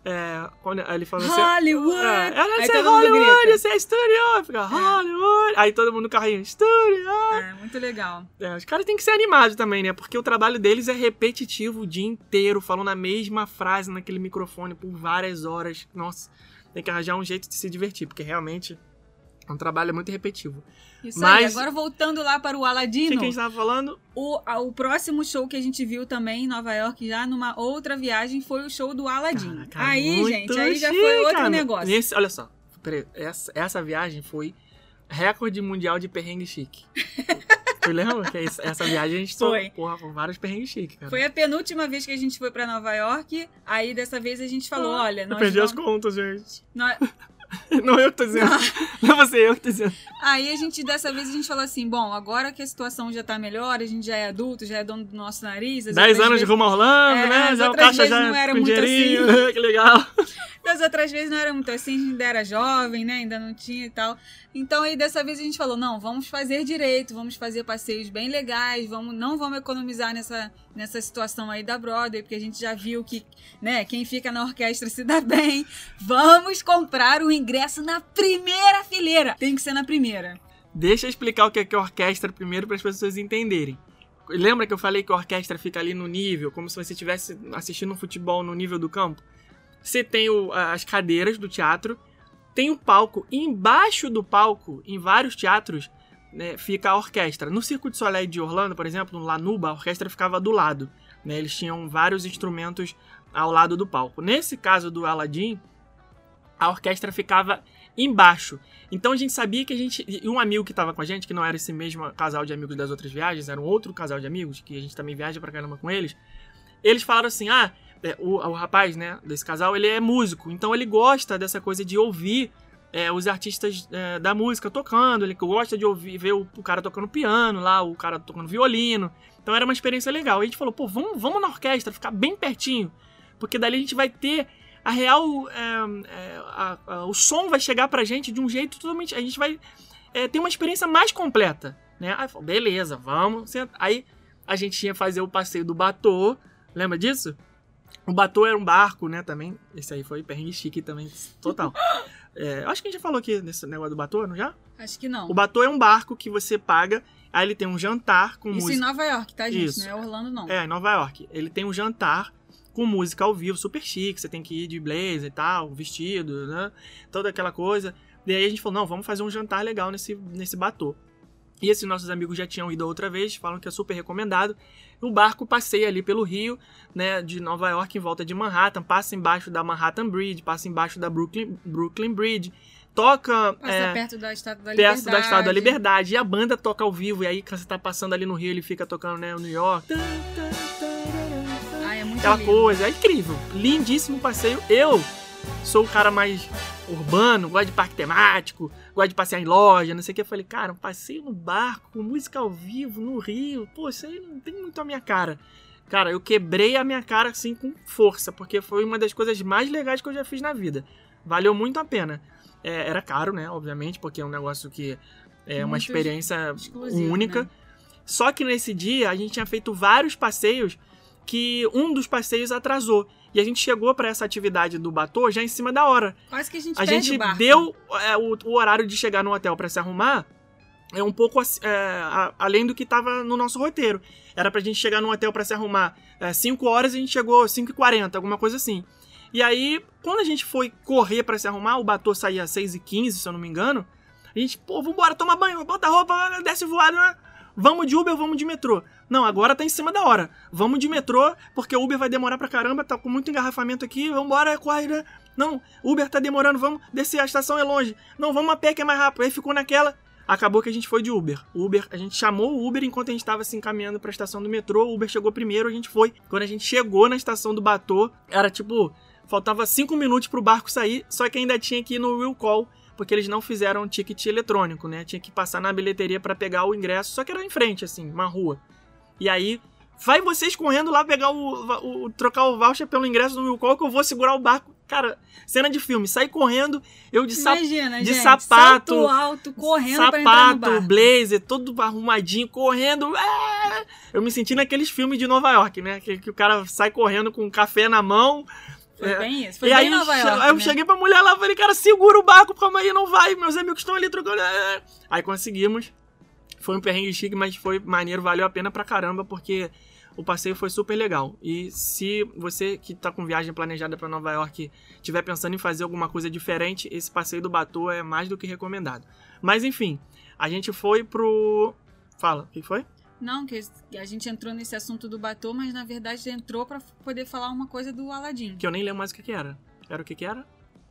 É, quando ele fala assim. Hollywood! É, ela disse Hollywood, esse é estúdio, fica Hollywood. Aí todo mundo no carrinho, estúdio. É, muito legal. É, os caras têm que ser animados também, né? Porque o trabalho deles é repetitivo o dia inteiro, falando a mesma frase naquele microfone por várias horas. Nossa, tem que arranjar um jeito de se divertir, porque realmente é um trabalho muito repetitivo. Isso aí, Mas- agora voltando lá para o O que, Aladino. que a gente tava falando? O, o próximo show que a gente viu também em Nova York, já numa outra viagem, foi o show do Aladdin. Caraca, aí, gente, aí já chique, foi outro cara. negócio. Esse, olha só, essa, essa viagem foi recorde mundial de perrengue chique. tu lembra que essa, viagem a gente Foi. porra, foi vários perrengues chiques, cara. Foi a penúltima vez que a gente foi pra Nova York. Aí dessa vez a gente falou: olha, Eu nós perdi as vamos- contas, gente. nós- Não eu que tô dizendo. Não você, eu que tô dizendo. Aí a gente, dessa vez, a gente falou assim: bom, agora que a situação já tá melhor, a gente já é adulto, já é dono do nosso nariz. Dez anos de vezes- rumo a Orlando, É, né? Já o caixa vezes já não era muito assim. dinheirinho. que legal. Das outras vezes não era muito assim, a gente ainda era jovem, né? Ainda não tinha e tal. Então aí dessa vez a gente falou, não, vamos fazer direito, vamos fazer passeios bem legais, vamos, não vamos economizar nessa, nessa situação aí da Broadway, porque a gente já viu que, né, quem fica na orquestra se dá bem. Vamos comprar o ingresso na primeira fileira. Tem que ser na primeira. Deixa eu explicar o que é, que é orquestra primeiro para as pessoas entenderem. Lembra que eu falei que a orquestra fica ali no nível, como se você estivesse assistindo um futebol no nível do campo? Você tem o- as cadeiras do teatro, tem o palco, e embaixo do palco, em vários teatros, né, fica a orquestra. No Circo de Soleil de Orlando, por exemplo, no Lanuba, a orquestra ficava do lado. Né? Eles tinham vários instrumentos ao lado do palco. Nesse caso do Aladdin, a orquestra ficava embaixo. Então a gente sabia que a gente. E um amigo que estava com a gente, que não era esse mesmo casal de amigos das outras viagens, era um outro casal de amigos, que a gente também viaja pra caramba com eles. Eles falaram assim: ah, é, o, o rapaz, né, desse casal, ele é músico, então ele gosta dessa coisa de ouvir é, os artistas é, da música tocando, ele gosta de ouvir, ver o, o, cara tocando piano lá, o cara tocando violino. Então era uma experiência legal. E a gente falou, pô, vamos, vamos na orquestra, ficar bem pertinho, porque dali a gente vai ter a real. É, é, a, a, o som vai chegar pra gente de um jeito totalmente. A gente vai é, ter uma experiência mais completa. Né? Aí falou, beleza, vamos. Aí a gente que fazer o passeio do Batô. Lembra disso? O Batô era um barco, né? Também. Esse aí foi perrengue chique também, total. É, acho que a gente já falou aqui nesse negócio do Batô, não já? Acho que não. O Batô é um barco que você paga, aí ele tem um jantar com Isso música. em Nova York, tá, gente? Isso. Não é Orlando, não. É, em Nova York. Ele tem um jantar com música ao vivo, super chique, você tem que ir de blazer e tal, vestido, né? Toda aquela coisa. E aí a gente falou, não, vamos fazer um jantar legal nesse, nesse Batô. E esses nossos amigos já tinham ido outra vez, falam que é super recomendado. O barco passeia ali pelo rio, né, de Nova York em volta de Manhattan, passa embaixo da Manhattan Bridge, passa embaixo da Brooklyn, Brooklyn Bridge, toca Passa é, perto da Estátua da perto Liberdade. da Estátua da Liberdade. E a banda toca ao vivo, e aí quando você tá passando ali no rio, ele fica tocando, né, o New York. Ai, é muito Aquela lindo. coisa, é incrível. Lindíssimo passeio. Eu sou o cara mais urbano, gosto de parque temático, gosto de passear em loja, não sei o que. Eu falei, cara, um passeio no barco, com música ao vivo, no Rio, pô, isso aí não tem muito a minha cara. Cara, eu quebrei a minha cara assim com força, porque foi uma das coisas mais legais que eu já fiz na vida. Valeu muito a pena. É, era caro, né? Obviamente, porque é um negócio que é uma Muito experiência exclusivo, única. né? Só que nesse dia a gente tinha feito vários passeios que um dos passeios atrasou. E a gente chegou para essa atividade do Batô já em cima da hora. Quase que a gente A gente deu é, o, o horário de chegar no hotel para se arrumar é um pouco é, a- além do que tava no nosso roteiro. Era pra gente chegar no hotel para se arrumar 5 horas e a gente chegou 5 e 40, alguma coisa assim. E aí, quando a gente foi correr para se arrumar, o Batô saía às 6 e 15, se eu não me engano. A gente, pô, vambora, toma banho, bota a roupa, desce voado, né? Vamos de Uber, vamos de metrô. Não, agora tá em cima da hora. Vamos de metrô, porque o Uber vai demorar pra caramba, tá com muito engarrafamento aqui, vambora, corre, né? Não, Uber tá demorando, vamos descer, a estação é longe. Não, vamos a pé que é mais rápido. Aí ficou naquela. Acabou que a gente foi de Uber. Uber, a gente chamou o Uber enquanto a gente tava se encaminhando pra estação do metrô. O Uber chegou primeiro, a gente foi. Quando a gente chegou na estação do Batô, era tipo, faltava cinco minutos pro barco sair, só que ainda tinha que ir no Will Call, porque eles não fizeram ticket eletrônico, né? Tinha que passar na bilheteria pra pegar o ingresso, só que era em frente, assim, uma rua. E aí, vai vocês correndo lá pegar o, o- trocar o voucher pelo ingresso do Will Call que eu vou segurar o barco. Cara, cena de filme, sai correndo, eu de sapato Imagina, de gente, sapato, salto alto, correndo sapato, blazer, todo arrumadinho, correndo. é! Eu me senti naqueles filmes de Nova York, né? Que, que o cara sai correndo com um café na mão. Foi É. bem isso. Foi e bem aí, Nova York, aí eu né? cheguei pra mulher lá e falei, cara, segura o barco, calma aí, não vai. Meus amigos estão ali trocando. é. Aí conseguimos. Foi um perrengue chique, mas foi maneiro, valeu a pena pra caramba, porque o passeio foi super legal. E se você que tá com viagem planejada pra Nova York tiver pensando em fazer alguma coisa diferente, esse passeio do Batô é mais do que recomendado. Mas enfim, a gente foi pro. Fala, o que foi? Não, que a gente entrou nesse assunto do Batô, mas na verdade entrou pra poder falar uma coisa do Aladdin. Que eu nem lembro mais o que, que era. Era o que, que era?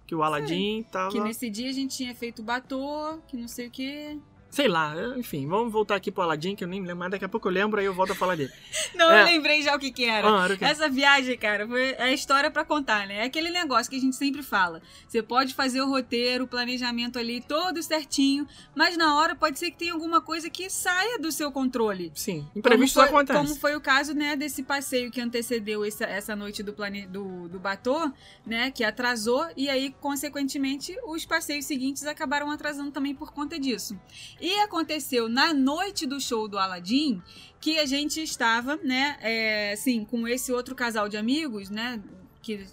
Que o Aladdin tava. Que nesse dia a gente tinha feito Batô, que não sei o que. Sei lá, enfim, vamos voltar aqui pro Aladdin, que eu nem lembro, mas daqui a pouco eu lembro, aí eu volto a falar dele. Não, É. eu lembrei já o que que era. Ah, era o quê? Essa viagem, cara, foi é a história pra contar, né? É aquele negócio que a gente sempre fala. Você pode fazer o roteiro, o planejamento ali todo certinho, mas na hora pode ser que tenha alguma coisa que saia do seu controle. Sim, imprevistos como foi, acontecem. Como foi o caso, né, desse passeio que antecedeu essa, essa noite do, plane, do, do Batô, né, que atrasou, e aí, consequentemente, os passeios seguintes acabaram atrasando também por conta disso. E aconteceu na noite do show do Aladdin, que a gente estava, né, é, assim, com esse outro casal de amigos, né, que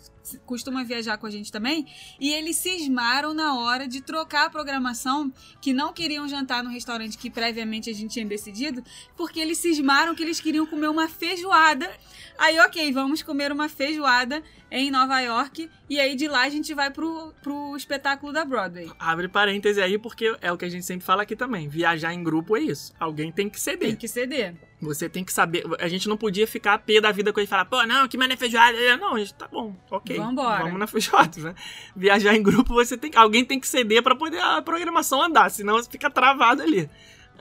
costuma viajar com a gente também, e eles cismaram na hora de trocar a programação, que não queriam jantar no restaurante que previamente a gente tinha decidido, porque eles cismaram que eles queriam comer uma feijoada. Aí, ok, vamos comer uma feijoada em Nova York, e aí de lá a gente vai pro, pro espetáculo da Broadway. Abre parêntese aí, porque é o que a gente sempre fala aqui também. Viajar em grupo é isso. Alguém tem que ceder. Tem que ceder. Você tem que saber. A gente não podia ficar a pé da vida com ele e falar, pô, não, que mané feijoada. Não, a gente tá bom, ok. Vambora. Vamos na feijoada, né? Viajar em grupo, você tem Alguém tem que ceder pra poder a programação andar, senão você fica travado ali.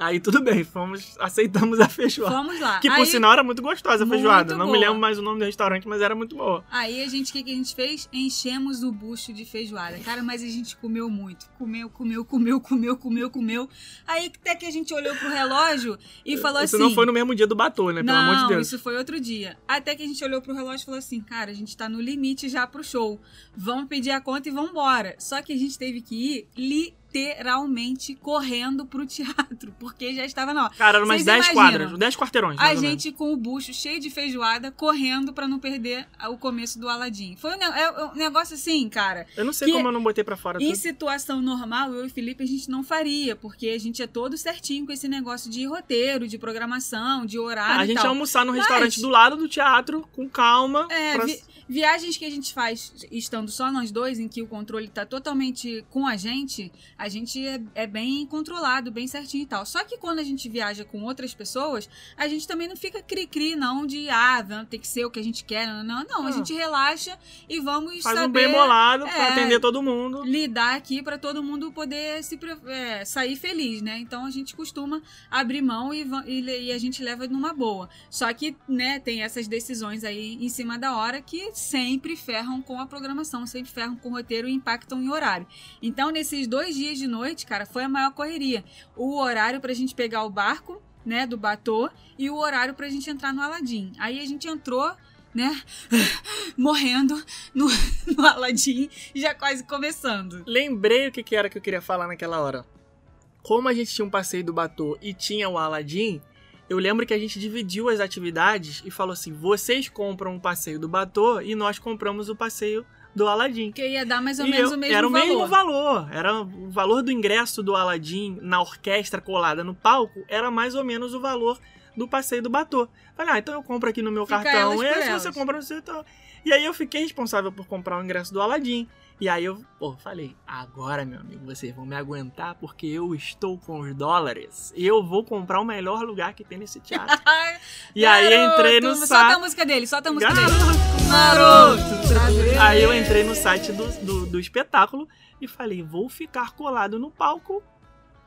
Aí tudo bem, fomos, aceitamos a feijoada. Vamos lá. Que por Aí- sinal era muito gostosa a feijoada. Não me boa. lembro mais o nome do restaurante, mas era muito boa. Aí a gente, o que, que a gente fez? Enchemos o bucho de feijoada. Cara, mas a gente comeu muito. Comeu, comeu, comeu, comeu, comeu, comeu. Aí até que a gente olhou pro relógio e falou Isso assim. não foi no mesmo dia do batom, né? Pelo não, amor de Deus. isso foi outro dia. Até que a gente olhou pro relógio e falou assim: cara, a gente tá no limite já pro show. Vamos pedir a conta e vamos embora. Só que a gente teve que ir literalmente correndo pro teatro, porque já estava na hora. Cara, eram umas Vocês 10 imaginam? quadras, 10 quarteirões. A gente com o bucho cheio de feijoada, correndo pra não perder o começo do Aladim. Foi um, ne- é um negócio assim, cara. Eu não sei como eu não botei pra fora Em tudo. situação normal, eu e Felipe, a gente não faria, porque a gente é todo certinho com esse negócio de roteiro, de programação, de horário a gente ia almoçar no Mas- restaurante do lado do teatro, com calma. É, pra- vi- viagens que a gente faz estando só nós dois, em que o controle tá totalmente com a gente, a gente é, é bem controlado, bem certinho e tal. Só que quando a gente viaja com outras pessoas, a gente também não fica cri-cri, não, de ah, tem que ser o que a gente quer, não, não, não. A gente relaxa e vamos Faz saber um bem bolado pra é, atender todo mundo. lidar aqui pra todo mundo poder se é, sair feliz, né? Então a gente costuma abrir mão e, e e a gente leva numa boa. Só que, né, tem essas decisões aí em cima da hora que sempre ferram com a programação, sempre ferram com o roteiro e impactam em horário. Então, nesses dois dias de noite, cara, foi a maior correria. O horário pra gente pegar o barco, né, do Batô, e o horário pra gente entrar no Aladim. Aí a gente entrou, né, morrendo no, no Aladim, já quase começando. Lembrei o que, era que eu queria falar naquela hora. Como a gente tinha um passeio do Batô e tinha o Aladdin, eu lembro que a gente dividiu as atividades e falou assim: vocês compram o passeio do Batô e nós compramos o passeio do Aladdin. Que ia dar mais ou E menos eu- o mesmo era o valor. mesmo valor. Era o valor do ingresso do Aladdin na orquestra colada no palco era mais ou menos o valor do passeio do Batô. Falei, ah, então eu compro aqui no meu Fica cartão esse, elas. você compra no seu. Então... E aí eu fiquei responsável por comprar o ingresso do Aladdin. E aí eu, pô, falei, agora, meu amigo, vocês vão me aguentar porque eu estou com os dólares. E eu vou comprar o melhor lugar que tem nesse teatro. E aí garoto, entrei no Solta site. a música dele, solta a música Garoto, dele. Garoto! Aí eu entrei no site do, do, do espetáculo e falei, vou ficar colado no palco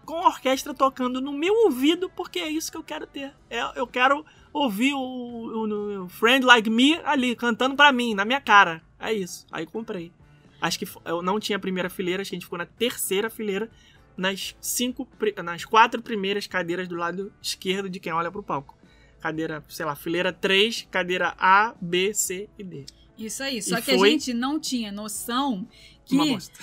com a orquestra tocando no meu ouvido, porque é isso que eu quero ter. É, eu quero ouvir o, o- o Friend Like Me ali, cantando pra mim, na minha cara. É isso. Aí comprei. Acho que eu não tinha a primeira fileira, acho que a gente ficou na terceira fileira, nas cinco, nas quatro primeiras cadeiras do lado esquerdo de quem olha pro palco. Cadeira, sei lá, fileira 3, cadeira A, B, C e D. Isso aí, só E que a gente não tinha noção que Uma bosta.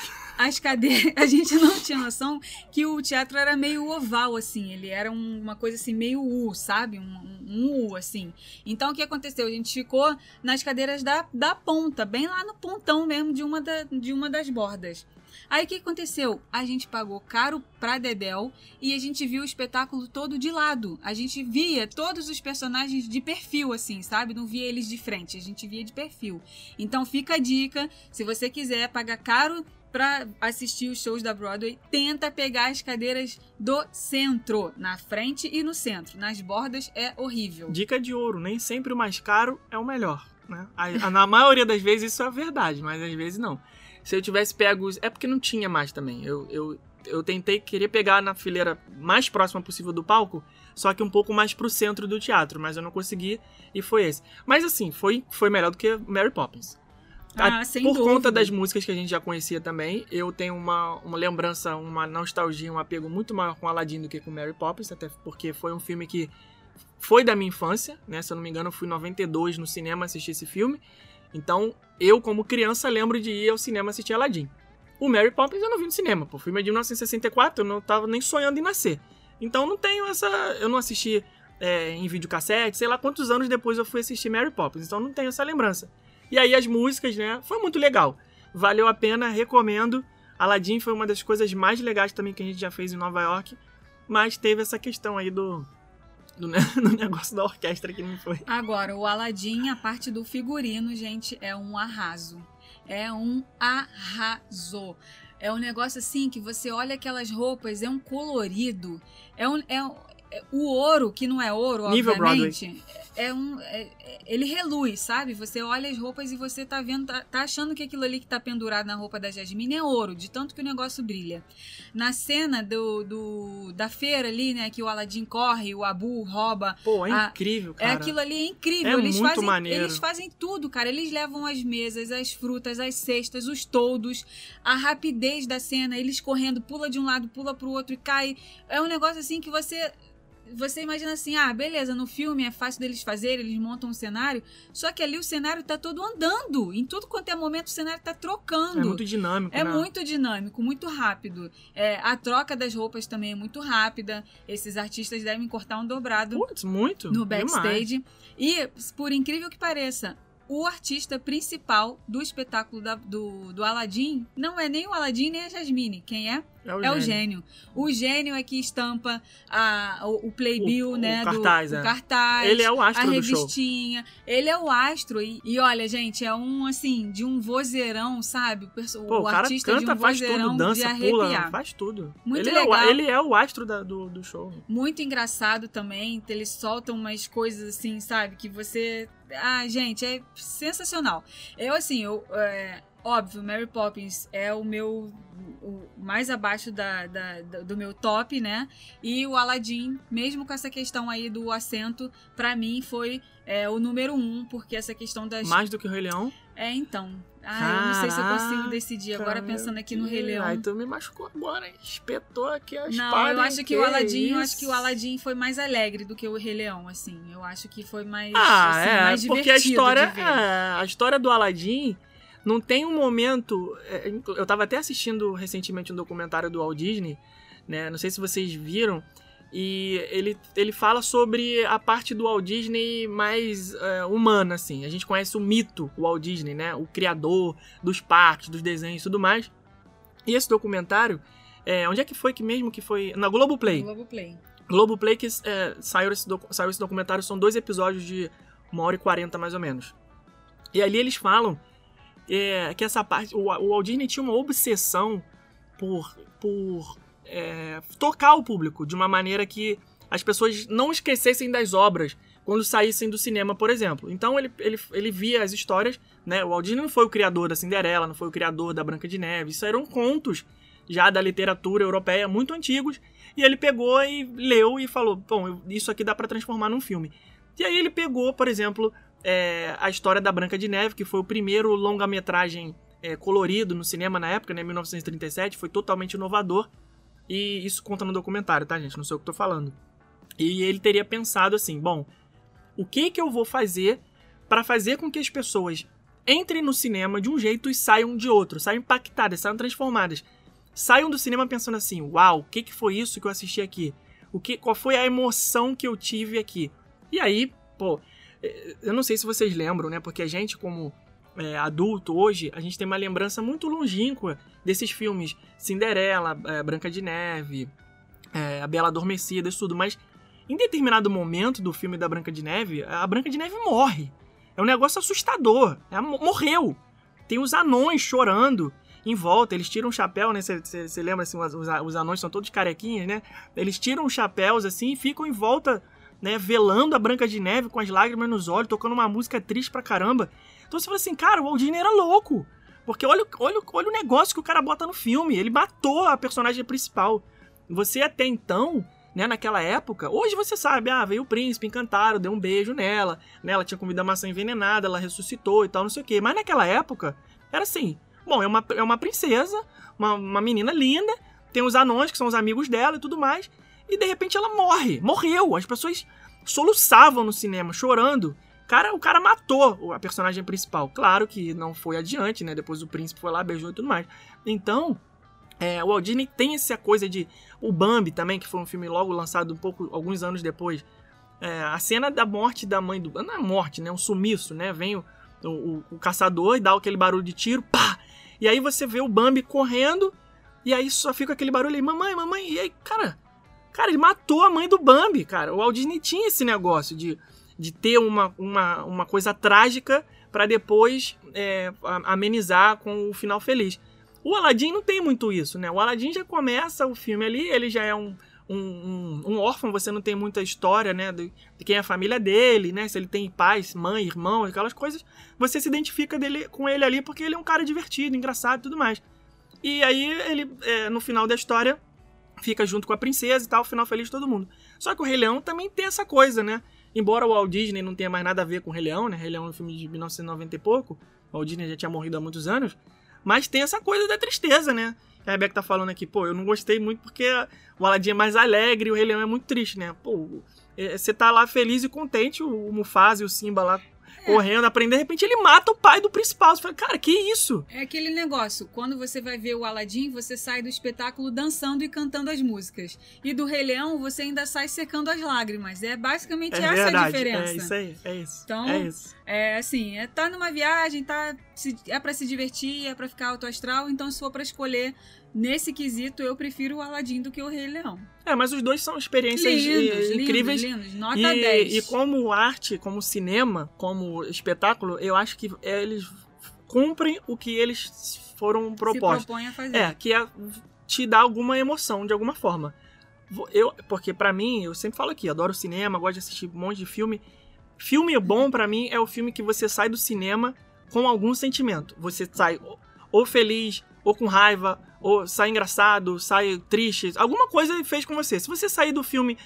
As cadeiras. A gente não tinha noção que o teatro era meio oval, assim. Ele era um- uma coisa assim, meio U, sabe? Um, um- U, assim. Então o que aconteceu? A gente ficou nas cadeiras da, da ponta, bem lá no pontão mesmo de uma, da- de uma das bordas. Aí o que aconteceu? A gente pagou caro pra Dedel e a gente viu o espetáculo todo de lado. A gente via todos os personagens de perfil, assim, sabe? Não via eles de frente, a gente via de perfil. Então fica a dica, se você quiser pagar caro pra assistir os shows da Broadway, tenta pegar as cadeiras do centro, na frente e no centro. Nas bordas é horrível. Dica de ouro, nem sempre o mais caro é o melhor. Né? Na maioria das vezes isso é verdade, mas às vezes não. Se eu tivesse pego. É porque não tinha mais também. Eu, eu, eu tentei, queria pegar na fileira mais próxima possível do palco, só que um pouco mais pro centro do teatro, mas eu não consegui e foi esse. Mas assim, foi, foi melhor do que Mary Poppins. Ah, A- sem Por dúvida. conta das músicas que a gente já conhecia também, eu tenho uma, uma lembrança, uma nostalgia, um apego muito maior com Aladdin do que com Mary Poppins, até porque foi um filme que foi da minha infância, né? Se eu não me engano, eu fui em 92 no cinema assistir esse filme. Então, eu, como criança, lembro de ir ao cinema assistir Aladdin. O Mary Poppins eu não vi no cinema, pô. O filme é de 1964, eu não tava nem sonhando em nascer. Então, não tenho essa. Eu não assisti é, em videocassete, sei lá quantos anos depois eu fui assistir Mary Poppins. Então, não tenho essa lembrança. E aí as músicas, né? Foi muito legal. Valeu a pena, recomendo. Aladdin foi uma das coisas mais legais também que a gente já fez em Nova York. Mas teve essa questão aí do, do, do negócio da orquestra que não foi. Agora, o Aladdin, a parte do figurino, gente, é um arraso. É um arraso. É um negócio assim que você olha aquelas roupas, é um colorido. É um, é o ouro, que não é ouro, Nível obviamente, é um. É, é, ele reluz, sabe? Você olha as roupas e você tá vendo, tá, tá, achando que aquilo ali que tá pendurado na roupa da Jasmine é ouro, de tanto que o negócio brilha. Na cena do, do da feira ali, né, que o Aladdin corre, o Abu rouba. Pô, é a- incrível, É cara. aquilo ali é incrível. É eles muito fazem, maneiro. Eles fazem tudo, cara. Eles levam as mesas, as frutas, as cestas, os toldos, a rapidez da cena, eles correndo, pula de um lado, pula pro outro e cai. É um negócio assim que você você imagina assim, ah, beleza, no filme é fácil deles fazerem, eles montam um cenário, só que ali o cenário tá todo andando. Em tudo quanto é momento o cenário tá trocando. É muito dinâmico, É né? muito dinâmico, muito rápido. É, a troca das roupas também é muito rápida. Esses artistas devem cortar um dobrado Putz, muito. no demais. backstage. E, por incrível que pareça, o artista principal do espetáculo da- do, do Aladdin não é nem o Aladdin nem a Jasmine. Quem é? É o, É o gênio. gênio. O gênio é que estampa a, o, o playbill, O- o né? cartaz, do, é. o cartaz. Ele é o a astro do show. revistinha. Ele é o astro. E, e olha, gente, é um, assim, de um vozeirão, sabe? O, Pô, o, o cara artista canta, de um faz vozeirão tudo, dança, de pula, arrepiar. faz tudo. Muito ele, É legal. o, ele é o astro da- do, do show. muito engraçado também. Eles soltam umas coisas assim, sabe? Que você. Ah, gente, é sensacional. Eu, assim, eu. é, Óbvio, Mary Poppins é o meu. O mais abaixo da, da- do meu top, né? E o Aladdin, mesmo com essa questão aí do assento, pra mim foi é, o número um, porque essa questão das. Mais do que o Rei Leão. É, então. Ah, eu não sei se eu consigo decidir. Agora pensando aqui no Rei. Leão. Aí tu me machucou agora, espetou aqui a Não, espada. eu acho que, o eu isso? acho que o Aladdin foi mais alegre do que o Rei Leão, assim. Eu acho que foi mais, Ah, assim, é, mais porque a divertido história, de ver. é, a história do Aladdin não tem um momento. é, eu tava até assistindo recentemente um documentário do Walt Disney, né? Não sei se vocês viram. E ele, ele fala sobre a parte do Walt Disney mais é, humana, assim. A gente conhece o mito Walt Disney, né? O criador dos parques, dos desenhos e tudo mais. E esse documentário, é, onde é que foi que mesmo que foi? Na Globoplay. Globoplay. Globoplay que é, saiu, esse saiu esse documentário, são dois episódios de uma hora e quarenta mais ou menos. E ali eles falam é, que essa parte. O, o Walt Disney tinha uma obsessão por, por é, tocar o público de uma maneira que as pessoas não esquecessem das obras quando saíssem do cinema, por exemplo. Então ele, ele, ele via as histórias, né? O Walt Disney não foi o criador da Cinderela, não foi o criador da Branca de Neve. Isso eram contos já da literatura europeia muito antigos. E ele pegou e leu e falou: Bom, isso aqui dá pra transformar num filme. E aí ele pegou, por exemplo, é, a história da Branca de Neve, que foi o primeiro longa-metragem é, colorido no cinema na época, né, 1937, foi totalmente inovador. E isso conta no documentário, tá, gente? Não sei o que tô falando. E ele teria pensado assim: bom, o que que eu vou fazer para fazer com que as pessoas entrem no cinema de um jeito e saiam de outro, saiam impactadas, saiam transformadas. Saiam do cinema pensando assim: uau, o que, que foi isso que eu assisti aqui? O que, qual foi a emoção que eu tive aqui? E aí, pô, eh, eu não sei se vocês lembram, né? Porque a gente, como é, adulto hoje, a gente tem uma lembrança muito longínqua desses filmes Cinderela, é, Branca de Neve, é, A Bela Adormecida, isso tudo. Mas em determinado momento do filme da Branca de Neve, a Branca de Neve morre. É um negócio assustador. Morreu. Tem os anões chorando em volta. Eles tiram o chapéu, né? Você lembra assim, os, os anões são todos carequinhas, né? Eles tiram os chapéus assim e ficam em volta, né? Velando a Branca de Neve com as lágrimas nos olhos, tocando uma música triste pra caramba. Então você fala assim, cara, o Walt Disney era louco. Porque olha, olha, olha o negócio que o cara bota no filme. Ele matou a personagem principal. Você até então, né, naquela época, hoje você sabe, ah, veio o príncipe, encantaram, deu um beijo nela, né, ela tinha comido a maçã envenenada, ela ressuscitou e tal, não sei o quê. Mas naquela época, era assim, bom, é uma, é uma princesa, uma, uma menina linda, tem os anões que são os amigos dela e tudo mais, e de repente ela morre, morreu. As pessoas soluçavam no cinema, chorando. Cara, o cara matou a personagem principal. Claro que não foi adiante, né? Depois o príncipe foi lá, beijou e tudo mais. Então, é, o Walt Disney tem essa coisa de. O Bambi também, que foi um filme logo lançado um pouco, alguns anos depois. É, a cena da morte da mãe do. Não é morte, né? Um sumiço, né? Vem o, o, o- caçador e dá aquele barulho de tiro, pá! E aí você vê o Bambi correndo, e aí só fica aquele barulho aí, mamãe, mamãe, e aí, cara, cara, ele matou a mãe do Bambi, cara. O Walt Disney tinha esse negócio de, de ter uma, uma, uma coisa trágica pra depois é, amenizar com o final feliz. O Aladdin não tem muito isso, né? O Aladdin já começa o filme ali, ele já é um, um, um, um órfão, você não tem muita história, né? De, de quem é a família dele, né? Se ele tem pais, mãe, irmão, aquelas coisas. Você se identifica dele, com ele ali porque ele é um cara divertido, engraçado e tudo mais. E aí ele, é, no final da história, fica junto com a princesa e tal, final feliz de todo mundo. Só que o Rei Leão também tem essa coisa, né? Embora o Walt Disney não tenha mais nada a ver com o Rei Leão, né? Rei Leão é um filme de 1990 e pouco. O Walt Disney já tinha morrido há muitos anos. Mas tem essa coisa da tristeza, né? A Rebeca tá falando aqui, pô, eu não gostei muito porque o Aladdin é mais alegre e o Rei Leão é muito triste, né? Pô, é, você tá lá feliz e contente, o Mufasa e o Simba lá correndo, aprendendo, de repente ele mata o pai do principal. Você fala, cara, que isso? É aquele negócio, quando você vai ver o Aladdin, você sai do espetáculo dançando e cantando as músicas. E do Rei Leão, você ainda sai secando as lágrimas. É basicamente É essa a verdade, diferença. é isso aí, é isso. Então, é isso. É assim, é, tá numa viagem, tá se- é pra se divertir, é pra ficar alto astral, então se for pra escolher nesse quesito, eu prefiro o Aladdin do que o Rei Leão. É, mas os dois são experiências Lindos, eh, lindos, incríveis. lindos, nota e, 10. e como arte, como cinema, como espetáculo, eu acho que eles cumprem o que eles foram se propostos. propõe a fazer. É, que é te dar alguma emoção de alguma forma. Eu, porque pra mim, eu sempre falo aqui, adoro cinema, gosto de assistir um monte de filme. Filme bom pra mim é o filme que você sai do cinema com algum sentimento. Você sai ou feliz, ou com raiva, ou sai engraçado, sai triste. Alguma coisa ele fez com você. Se você sair do filme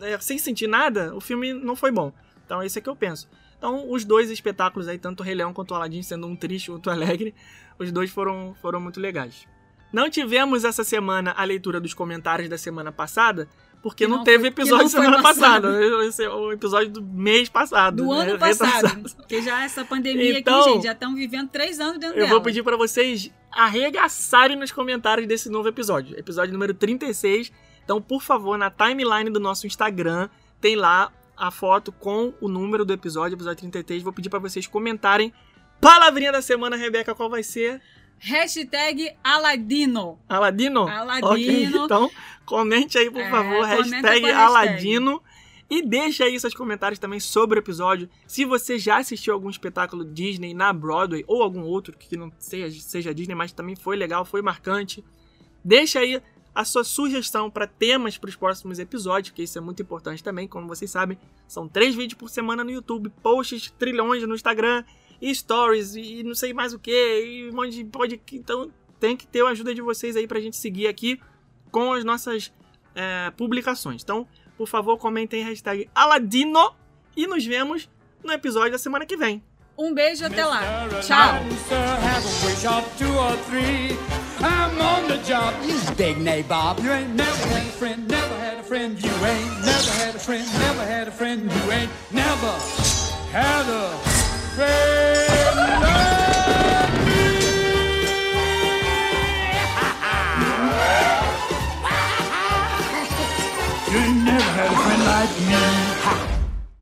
é, sem sentir nada, o filme não foi bom. Então, esse é que eu penso. Então, os dois espetáculos aí, tanto o Rei Leão quanto o Aladdin, sendo um triste e outro alegre, os dois foram, foram muito legais. Não tivemos essa semana a leitura dos comentários da semana passada, porque Que não, não teve episódio não semana passada. É o episódio do mês passado. Do né? ano passado. Porque já essa pandemia Então, aqui, gente, já estamos vivendo três anos dentro Eu dela. vou pedir pra vocês arregaçarem nos comentários desse novo episódio. Episódio número 36. Então, por favor, na timeline do nosso Instagram, tem lá a foto com o número do episódio, episódio 33. Vou pedir pra vocês comentarem. Palavrinha da semana, Rebeca, qual vai ser? Hashtag Aladino. Aladino? Aladino. Ok, então comente aí, por É, favor, hashtag com a hashtag. E deixa aí seus comentários também sobre o episódio. Se você já assistiu algum espetáculo Disney na Broadway ou algum outro que não seja, seja Disney, mas também foi legal, foi marcante. Deixa aí a sua sugestão para temas para os próximos episódios, porque isso é muito importante também. Como vocês sabem, são três vídeos por semana no YouTube, posts trilhões no Instagram, e stories, e não sei mais o que, e um monte de podcast. Então tem que ter a ajuda de vocês aí pra gente seguir aqui com as nossas é, publicações. Então, por favor, comentem hashtag Aladino e nos vemos no episódio da semana que vem. Um beijo até lá. Tchau. had a friend like me.